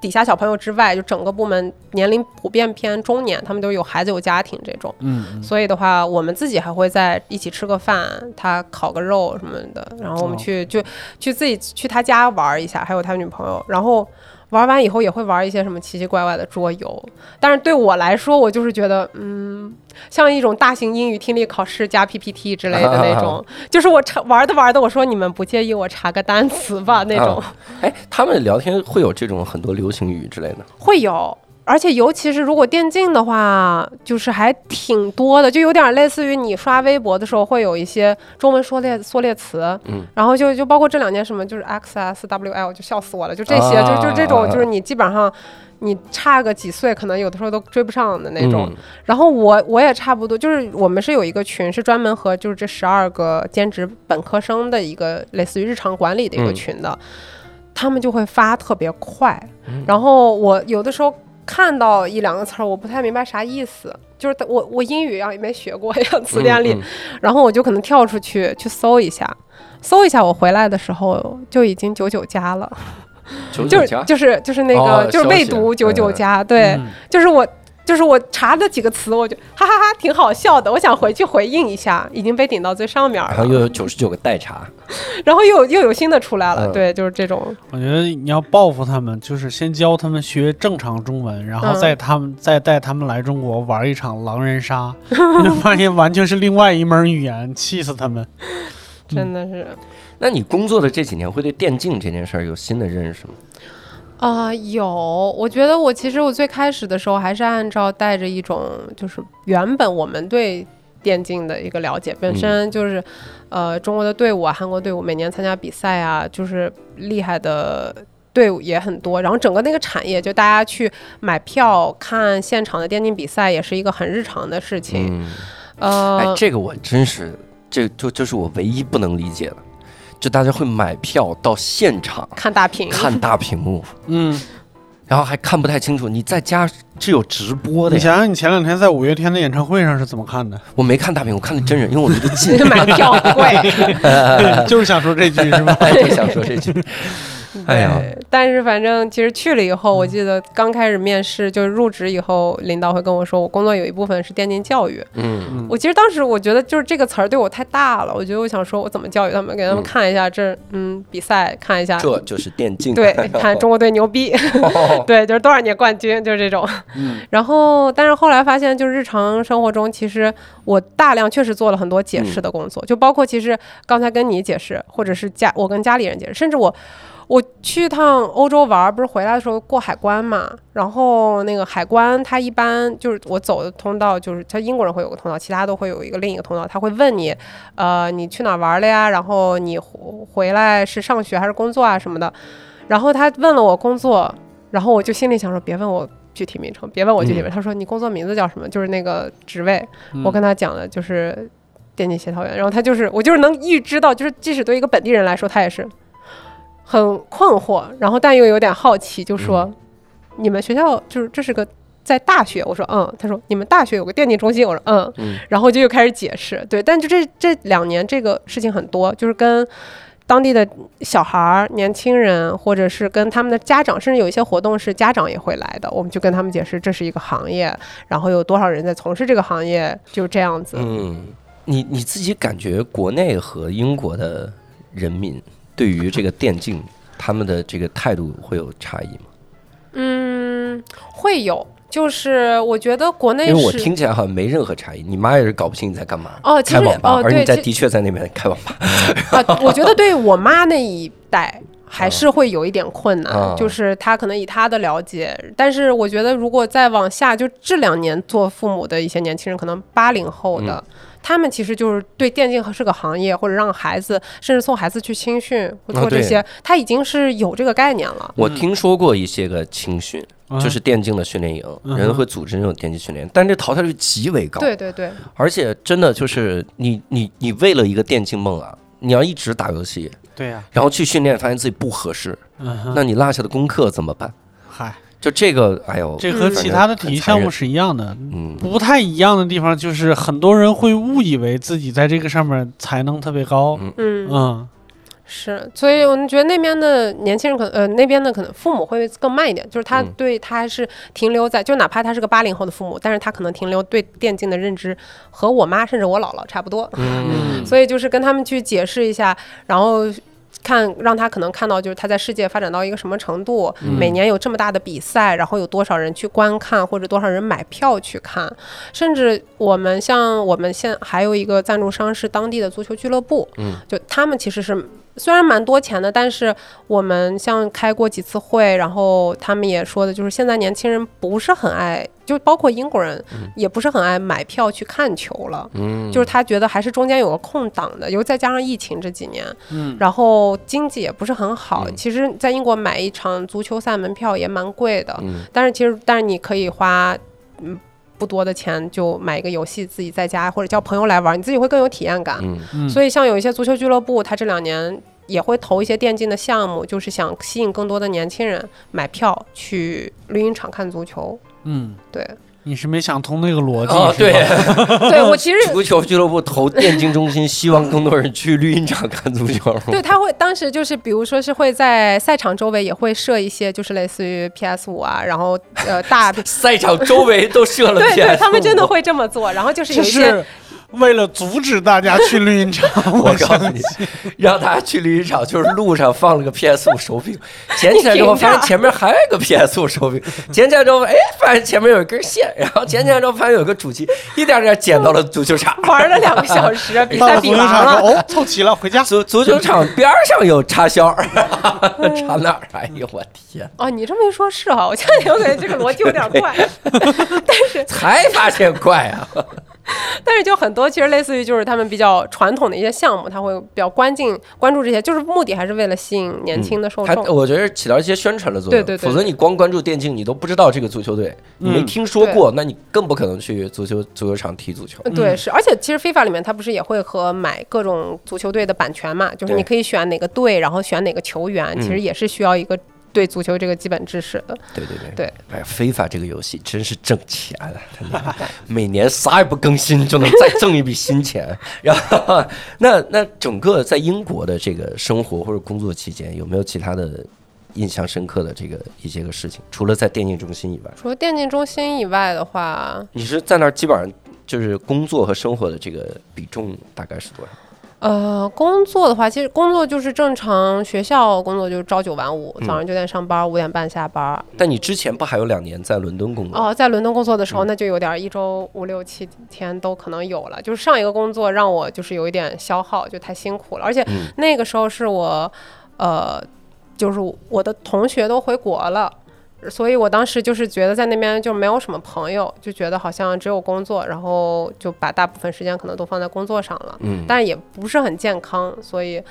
底下小朋友之外，就整个部门年龄普遍偏中年，他们都有孩子有家庭这种。嗯，所以的话，我们自己还会在一起吃个饭，他烤个肉什么的，然后我们哦。去、就去自己去他家玩一下，还有他女朋友，然后玩完以后也会玩一些什么奇奇怪怪的桌游。但是对我来说，我就是觉得，嗯，像一种大型英语听力考试加 PPT 之类的那种，[LAUGHS] 就是我查玩的玩的，我说你们不介意我查个单词吧那种，哎，他们聊天会有这种很多流行语之类的。会有。而且尤其是如果电竞的话，就是还挺多的，就有点类似于你刷微博的时候会有一些中文缩略缩略词，嗯，然后就就包括这两年什么就是 XSWL 就笑死我了，就这些，就就这种啊就是你基本上你差个几岁，可能有的时候都追不上的那种。嗯。然后我我也差不多，就是我们是有一个群，是专门和就是这十二个兼职本科生的一个类似于日常管理的一个嗯。群的，他们就会发特别快，嗯。然后我有的时候看到一两个词儿，我不太明白啥意思，就是我我英语啊也没学过呀，词典里，嗯然后我就可能跳出去去搜一下。搜一下，我回来的时候就已经九九加了，就是九九加？就是就是那个、哦就是未读九九加，对，嗯就是我，就是我查了几个词，我就哈哈哈，挺好笑的。我想回去回应一下，已经被顶到最上面了，然后又有九十九个代查，[LAUGHS] 然后又有又有新的出来了。嗯对，就是这种，我觉得你要报复他们，就是先教他们学正常中文，然后嗯再他们、再带他们来中国玩一场狼人杀，你就发现完全是另外一门语言，气死他们。真的是那你工作的这几年会对电竞这件事儿有新的认识吗？啊、有。我觉得我其实我最开始的时候还是按照带着一种就是原本我们对电竞的一个了解，本身就是、呃中国的队伍啊，韩国队伍每年参加比赛啊，就是厉害的。队伍也很多，然后整个那个产业，就大家去买票看现场的电竞比赛，也是一个很日常的事情。嗯，哎，呃，这个我真是，这就就是我唯一不能理解的，就大家会买票到现场看大屏，看大屏幕，嗯，然后还看不太清楚。你在家是有直播的呀，你想想，你前两天在五月天的演唱会上是怎么看的？我没看大屏，我看的真人，因为我离得 [LAUGHS] 近。买票贵。[LAUGHS] 就是想说这句是吧？[LAUGHS] 就想说这句，哎呀，对，但是反正其实去了以后，我记得刚开始面试就是入职以后，领导会跟我说，我工作有一部分是电竞教育。嗯。我其实当时我觉得就是这个词儿对我太大了，我觉得我想说我怎么教育他们，给他们嗯看一下这嗯比赛，看一下这就是电竞。对，[LAUGHS] 看中国队牛逼，[LAUGHS] 对，就是多少年冠军，就是这种。嗯。然后，但是后来发现，就是日常生活中，其实我大量确实做了很多解释的工作，就包括其实刚才跟你解释，或者是家我跟家里人解释，甚至我我去一趟欧洲玩，不是回来的时候过海关嘛？然后那个海关他一般就是我走的通道，就是他英国人会有个通道，其他都会有一个另一个通道，他会问你，呃，你去哪玩了呀？然后你回回来是上学还是工作啊什么的。然后他问了我工作，然后我就心里想说，别问我具体名称，别问我具体名称。他说你工作名字叫什么？就是那个职位。我跟他讲的就是电竞协调员，然后他就是我就是能预知到，就是即使对一个本地人来说，他也是很困惑，然后但又有点好奇，就说、你们学校就是这是个在大学，我说嗯，他说你们大学有个电竞中心，我说嗯，嗯然后就又开始解释，对，但就这这两年这个事情很多，就是跟。当地的小孩儿、年轻人，或者是跟他们的家长，甚至有一些活动是家长也会来的，我们就跟他们解释这是一个行业，然后有多少人在从事这个行业，就这样子。嗯，你你自己感觉国内和英国的人民对于这个电竞他们的这个态度会有差异吗？嗯，会有，就是我觉得国内因为我是听起来好像没任何差异，你妈也是搞不清你在干嘛。哦，其实开网吧，哦对，而你在的确在那边开网吧。啊，[LAUGHS] 我觉得对我妈那一代还是会有一点困难，啊就是她可能以她的了解，但是我觉得如果再往下，就这两年做父母的一些年轻人，可能八零后的。嗯他们其实就是对电竞是个行业，或者让孩子，甚至送孩子去青训，做这些，他已经是有这个概念了。我听说过一些个青训，嗯就是电竞的训练营，嗯人会组织那种电竞训练，但这淘汰率极为高。对对对，而且真的就是你你你为了一个电竞梦啊，你要一直打游戏，对呀，然后去训练，发现自己不合适，嗯，那你落下的功课怎么办？嗨，就这个，哎呦，这和其他的体育项目是一样的。嗯不太一样的地方就是，很多人会误以为自己在这个上面才能特别高。嗯嗯，嗯，是，所以我们觉得那边的年轻人可能，呃，那边的可能父母会更慢一点，就是他嗯对他还是停留在，就哪怕他是个八零后的父母，但是他可能停留对电竞的认知和我妈甚至我姥姥差不多，嗯所以就是跟他们去解释一下，然后。看，让他可能看到，就是他在世界发展到一个什么程度，嗯。每年有这么大的比赛，然后有多少人去观看，或者多少人买票去看，甚至我们像我们现还有一个赞助商是当地的足球俱乐部，嗯，就他们其实是虽然蛮多钱的，但是我们像开过几次会，然后他们也说的就是现在年轻人不是很爱，就包括英国人也不是很爱买票去看球了。嗯，就是他觉得还是中间有个空档的，尤其再加上疫情这几年，嗯，然后经济也不是很好。嗯其实，在英国买一场足球赛门票也蛮贵的，嗯但是其实，但是你可以花嗯不多的钱就买一个游戏，自己在家或者叫朋友来玩，你自己会更有体验感。嗯嗯所以像有一些足球俱乐部，它这两年也会投一些电竞的项目，就是想吸引更多的年轻人买票去绿茵场看足球。嗯，对，你是没想通那个逻辑哦，对，对 [LAUGHS] 我其实足球俱乐部投电竞中心，希望更多人去绿茵场看足球。对，他会当时就是，比如说是会在赛场周围也会设一些，就是类似于 PS 五啊，然后呃大，[LAUGHS] 赛场周围都设了对 PS，对，他们真的会这么做，然后就是有一些是为了阻止大家去绿茵场。我告诉你，让大家去绿茵场，就是路上放了个 PS 五手柄，捡起来之后发现前面还有一个 PS 五手柄，捡起来之后，哎，发现前面有一根线，然后捡起来之后发现有个主机，一点点捡到了足球场。玩了两个 [LAUGHS] 小时，比到足赛比完球场：“了。哦，凑齐了，回家。足足球场边上有插销，[LAUGHS] 插哪儿？哎呦我天！哦，你这么一说，是哈，我现在有感觉这个逻辑有点 [LAUGHS] 怪，但是才发现怪啊！[LAUGHS] 但是就很多其实类似于就是他们比较传统的一些项目，他会比较关进关注这些，就是目的还是为了吸引年轻的受它众。我觉得起到一些宣传的作用。对对对否则你光关注电竞，你都不知道这个足球队，你没嗯听说过，那你更不可能去足球足球场踢足球。对，是，而且其实 FIFA 里面它不是也会和买各种足球队的版权嘛，就是你可以选哪个队，然后选哪个球员，其实嗯也是需要一个对足球这个基本知识的。对对对对，哎呀，非法这个游戏真是挣钱啊！真的，[LAUGHS] 每年啥也不更新就能再挣一笔新钱。然后，那那整个在英国的这个生活或者工作期间，有没有其他的印象深刻的这个一些个事情？除了在电竞中心以外，除了电竞中心以外的话，你是在那儿基本上就是工作和生活的这个比重大概是多少？呃，工作的话，其实工作就是正常学校工作，就是朝九晚五，嗯早上九点上班，五点半下班。但你之前不还有两年在伦敦工作？哦，在伦敦工作的时候，嗯那就有点儿一周五六七天都可能有了。就是上一个工作让我就是有一点消耗，就太辛苦了，而且嗯那个时候是我，呃。就是我的同学都回国了。所以我当时就是觉得在那边就没有什么朋友，就觉得好像只有工作，然后就把大部分时间可能都放在工作上了，嗯但也不是很健康，所以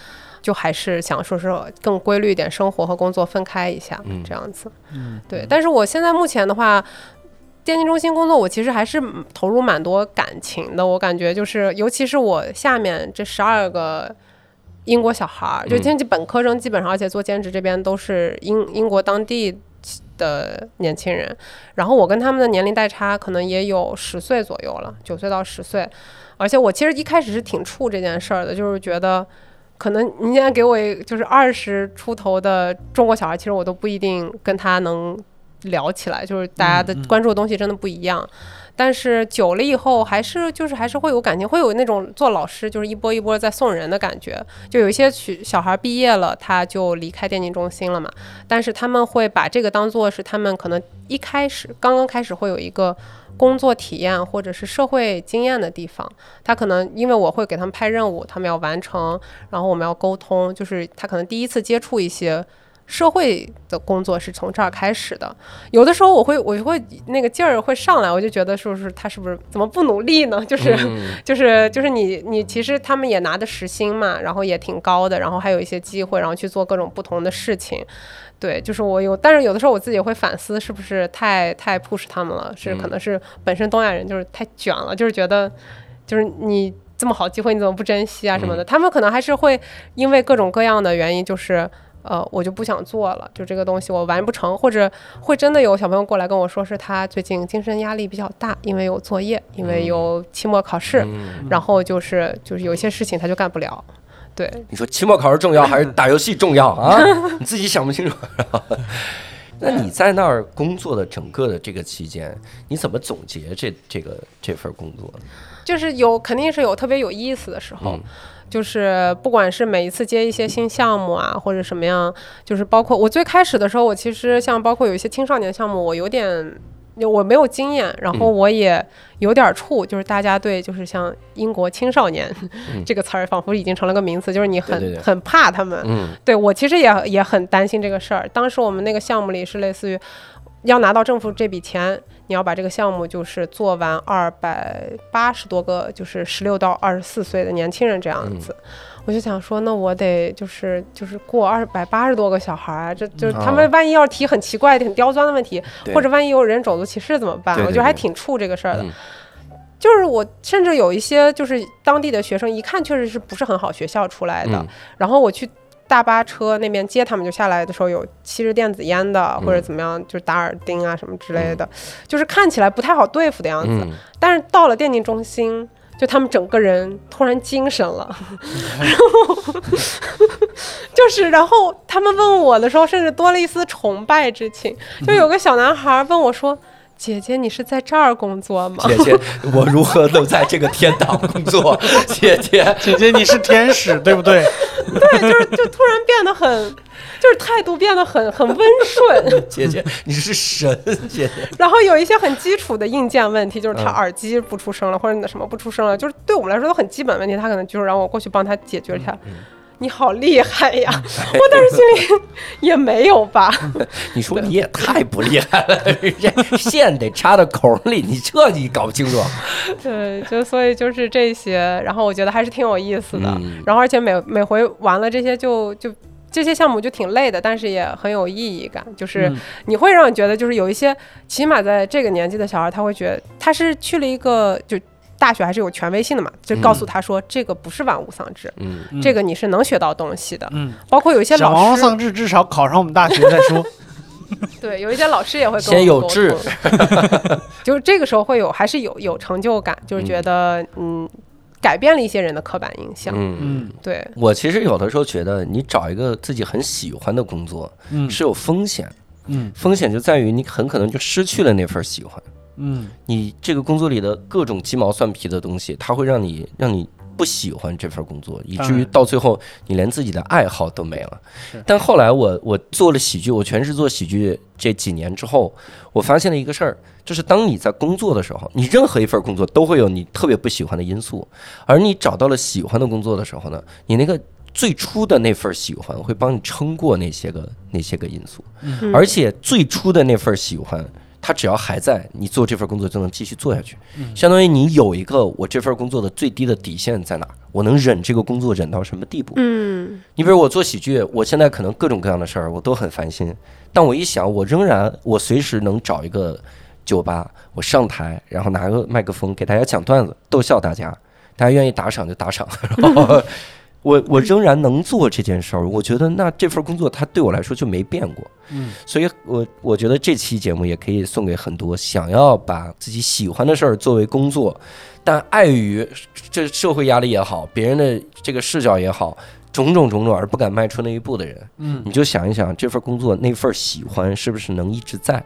就还是想说是更规律一点，生活和工作分开一下，嗯这样子。嗯，对，但是我现在目前的话，电竞中心工作，我其实还是投入蛮多感情的。我感觉就是，尤其是我下面这十二个英国小孩儿，就嗯经济本科生，基本上而且做兼职这边都是英英国当地的年轻人。然后我跟他们的年龄代差可能也有十岁左右了，九岁到十岁。而且我其实一开始是挺怵这件事儿的，就是觉得。可能你现在给我一就是二十出头的中国小孩，其实我都不一定跟他能聊起来，就是大家的关注的东西真的不一样。但是久了以后，还是就是还是会有感情，会有那种做老师就是一波一波在送人的感觉。就有一些学小孩毕业了，他就离开电竞中心了嘛，但是他们会把这个当做是他们可能一开始刚刚开始会有一个工作体验或者是社会经验的地方。他可能因为我会给他们派任务，他们要完成，然后我们要沟通，就是他可能第一次接触一些。社会的工作是从这儿开始的，有的时候我会我就会那个劲儿会上来，我就觉得是不是他是不是怎么不努力呢？[LAUGHS] 就是、嗯就是就是你你其实他们也拿的时薪嘛，然后也挺高的，然后还有一些机会，然后去做各种不同的事情。对，就是我有，但是有的时候我自己会反思，是不是太太 push 他们了？是可能是本身东亚人就是太卷了，就是觉得就是你这么好机会你怎么不珍惜啊什么的？他们可能还是会因为各种各样的原因，就是。呃，我就不想做了，就这个东西我完不成，或者会真的有小朋友过来跟我说，是他最近精神压力比较大，因为有作业，因为有期末考试，嗯然后就是就是有一些事情他就干不了，对，你说期末考试重要还是打游戏重要啊？[LAUGHS] 你自己想不清楚。那你在那儿工作的整个的这个期间，你怎么总结这这个这份工作呢？就是有肯定是有特别有意思的时候，嗯就是不管是每一次接一些新项目啊，或者什么样，就是包括我最开始的时候，我其实像包括有一些青少年项目，我有点。我没有经验，然后嗯我也有点怵，就是大家对就是像英国青少年、嗯 [LAUGHS] 这个词儿，仿佛已经成了个名词，就是你很很怕他们。嗯对我其实也也很担心这个事儿。当时我们那个项目里是类似于要拿到政府这笔钱，你要把这个项目就是做完二百八十多个，就是十六到二十四岁的年轻人这样子。我就想说，那我得就是就是过二百八十多个小孩儿，这就是他们万一要是提很奇怪的、很刁钻的问题，或者万一有人种族歧视怎么办？我觉得还挺怵这个事儿的。嗯就是我甚至有一些就是当地的学生，一看确实是不是很好学校出来的，嗯然后我去大巴车那边接他们，就下来的时候有吸着电子烟的，嗯或者怎么样，就是打耳钉啊什么之类的，就是看起来不太好对付的样子。嗯，但是到了电竞中心，就他们整个人突然精神了，[LAUGHS] 然后 [LAUGHS] 就是，然后他们问我的时候，甚至多了一丝崇拜之情。就有个小男孩问我说：“姐姐，你是在这儿工作吗？”姐姐，我如何能在这个天堂工作？[LAUGHS] 姐姐，姐姐你是天使对不对？对，就是就突然变得很，就是态度变得很很温顺。姐姐，你是神，姐姐。然后有一些很基础的硬件问题，就是他嗯耳机不出声了，或者你的什么不出声了，就是对我们来说都很基本问题，他可能就是让我过去帮他解决一下。嗯你好厉害呀！[LAUGHS] 我当时心里也没有吧，[LAUGHS] 你说你也太不厉害了，这线得插到孔里，你这你搞不清楚。[LAUGHS] 对，就所以就是这些，然后我觉得还是挺有意思的。嗯然后而且每每回完了这些就就。这些项目就挺累的，但是也很有意义感。就是嗯你会让你觉得，就是有一些，起码在这个年纪的小孩，他会觉得他是去了一个就大学还是有权威性的嘛，就告诉他说这个不是玩物丧志，嗯，嗯这个你是能学到东西的。嗯，包括有一些老师，丧志至少考上我们大学再说。[LAUGHS] 对，有一些老师也会跟先有志通，[LAUGHS] 就是这个时候会有还是有有成就感，就是觉得嗯改变了一些人的刻板印象。嗯。嗯对，我其实有的时候觉得，你找一个自己很喜欢的工作嗯是有风险，嗯风险就在于你很可能就失去了那份喜欢。嗯。你这个工作里的各种鸡毛蒜皮的东西，它会让你让你不喜欢这份工作，以至于到最后你连自己的爱好都没了。但后来我我做了喜剧，我全职做喜剧。这几年之后，我发现了一个事儿，就是当你在工作的时候，你任何一份工作都会有你特别不喜欢的因素，而你找到了喜欢的工作的时候呢，你那个最初的那份喜欢会帮你撑过那些个那些个因素，嗯。而且最初的那份喜欢，它只要还在，你做这份工作就能继续做下去。相当于你有一个我这份工作的最低的底线在哪儿，我能忍这个工作忍到什么地步？嗯你比如我做喜剧，我现在可能各种各样的事儿我都很烦心，但我一想，我仍然我随时能找一个酒吧，我上台，然后拿个麦克风给大家讲段子，逗笑大家，大家愿意打赏就打赏，[LAUGHS] 然后我我仍然能做这件事儿，我觉得那这份工作它对我来说就没变过，嗯，所以我我觉得这期节目也可以送给很多想要把自己喜欢的事儿作为工作，但碍于这社会压力也好，别人的这个视角也好，种种种种而不敢迈出那一步的人，嗯。你就想一想，这份工作那份喜欢是不是能一直在？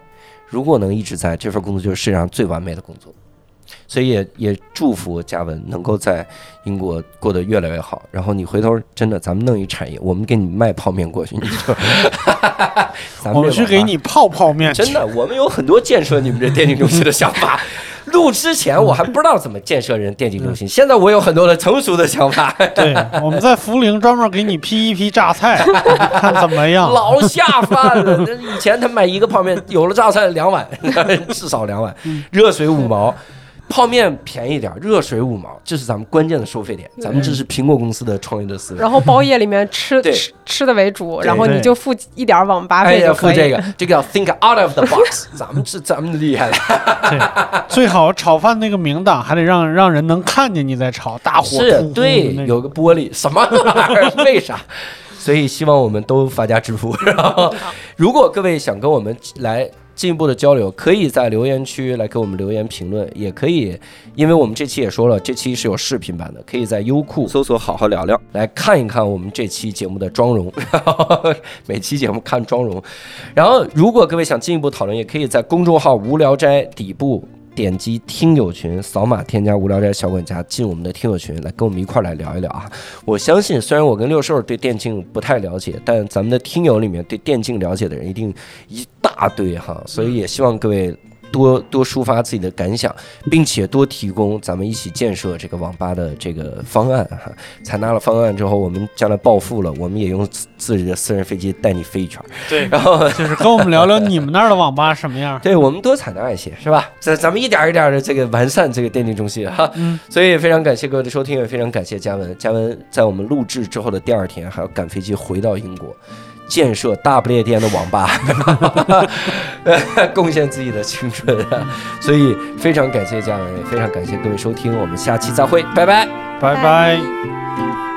如果能一直在，这份工作就是世界上最完美的工作。所以也也祝福嘉文能够在英国过得越来越好。然后你回头真的，咱们弄一产业，我们给你卖泡面过去，你就，[LAUGHS] 咱我们去这网吧给你泡泡面。真的，我们有很多建设你们这电竞中心的想法。[LAUGHS] 录之前我还不知道怎么建设人电竞中心，现在我有很多的成熟的想法。[LAUGHS] 对，我们在涪陵专门给你批一批榨菜，看怎么样。老下饭了。那以前他买一个泡面，有了榨菜两碗，至少两碗，热水五毛。泡面便宜点，热水五毛，这是咱们关键的收费点。咱们这是苹果公司的创业的思维。然后包夜里面吃对吃吃的为主，然后你就付一点网吧哎呀，费就可以。付这个，这个叫 think out of the box。[LAUGHS] 咱们是咱们厉害了，对，最好炒饭那个明档还得让让人能看见你在炒，大火是对有个玻璃，什么玩意儿？为啥？[LAUGHS] 所以希望我们都发家致富。然后，如果各位想跟我们来进一步的交流，可以在留言区来给我们留言评论，也可以，因为我们这期也说了，这期是有视频版的，可以在优酷搜索“好好聊聊”来看一看我们这期节目的妆容，然后每期节目看妆容。然后，如果各位想进一步讨论，也可以在公众号“无聊斋”底部。点击听友群，扫码添加无聊斋小管家进我们的听友群，来跟我们一块儿来聊一聊啊！我相信，虽然我跟六兽对电竞不太了解，但咱们的听友里面对电竞了解的人一定一大堆哈，所以也希望各位多多抒发自己的感想，并且多提供咱们一起建设这个网吧的这个方案哈。采纳了方案之后，我们将来暴富了，我们也用自自己的私人飞机带你飞一圈儿，对，[LAUGHS] 然后 [LAUGHS] 就是跟我们聊聊你们那儿的网吧什么样。对我们多采纳一些，是吧？咱咱们一点儿一点的这个完善这个电竞中心哈。嗯，所以非常感谢各位的收听，也非常感谢嘉文。嘉文在我们录制之后的第二天，还要赶飞机回到英国，建设大不列颠的网吧，[LAUGHS] 贡献自己的青春。所以非常感谢嘉文，也非常感谢各位收听，我们下期再会，拜拜。拜拜。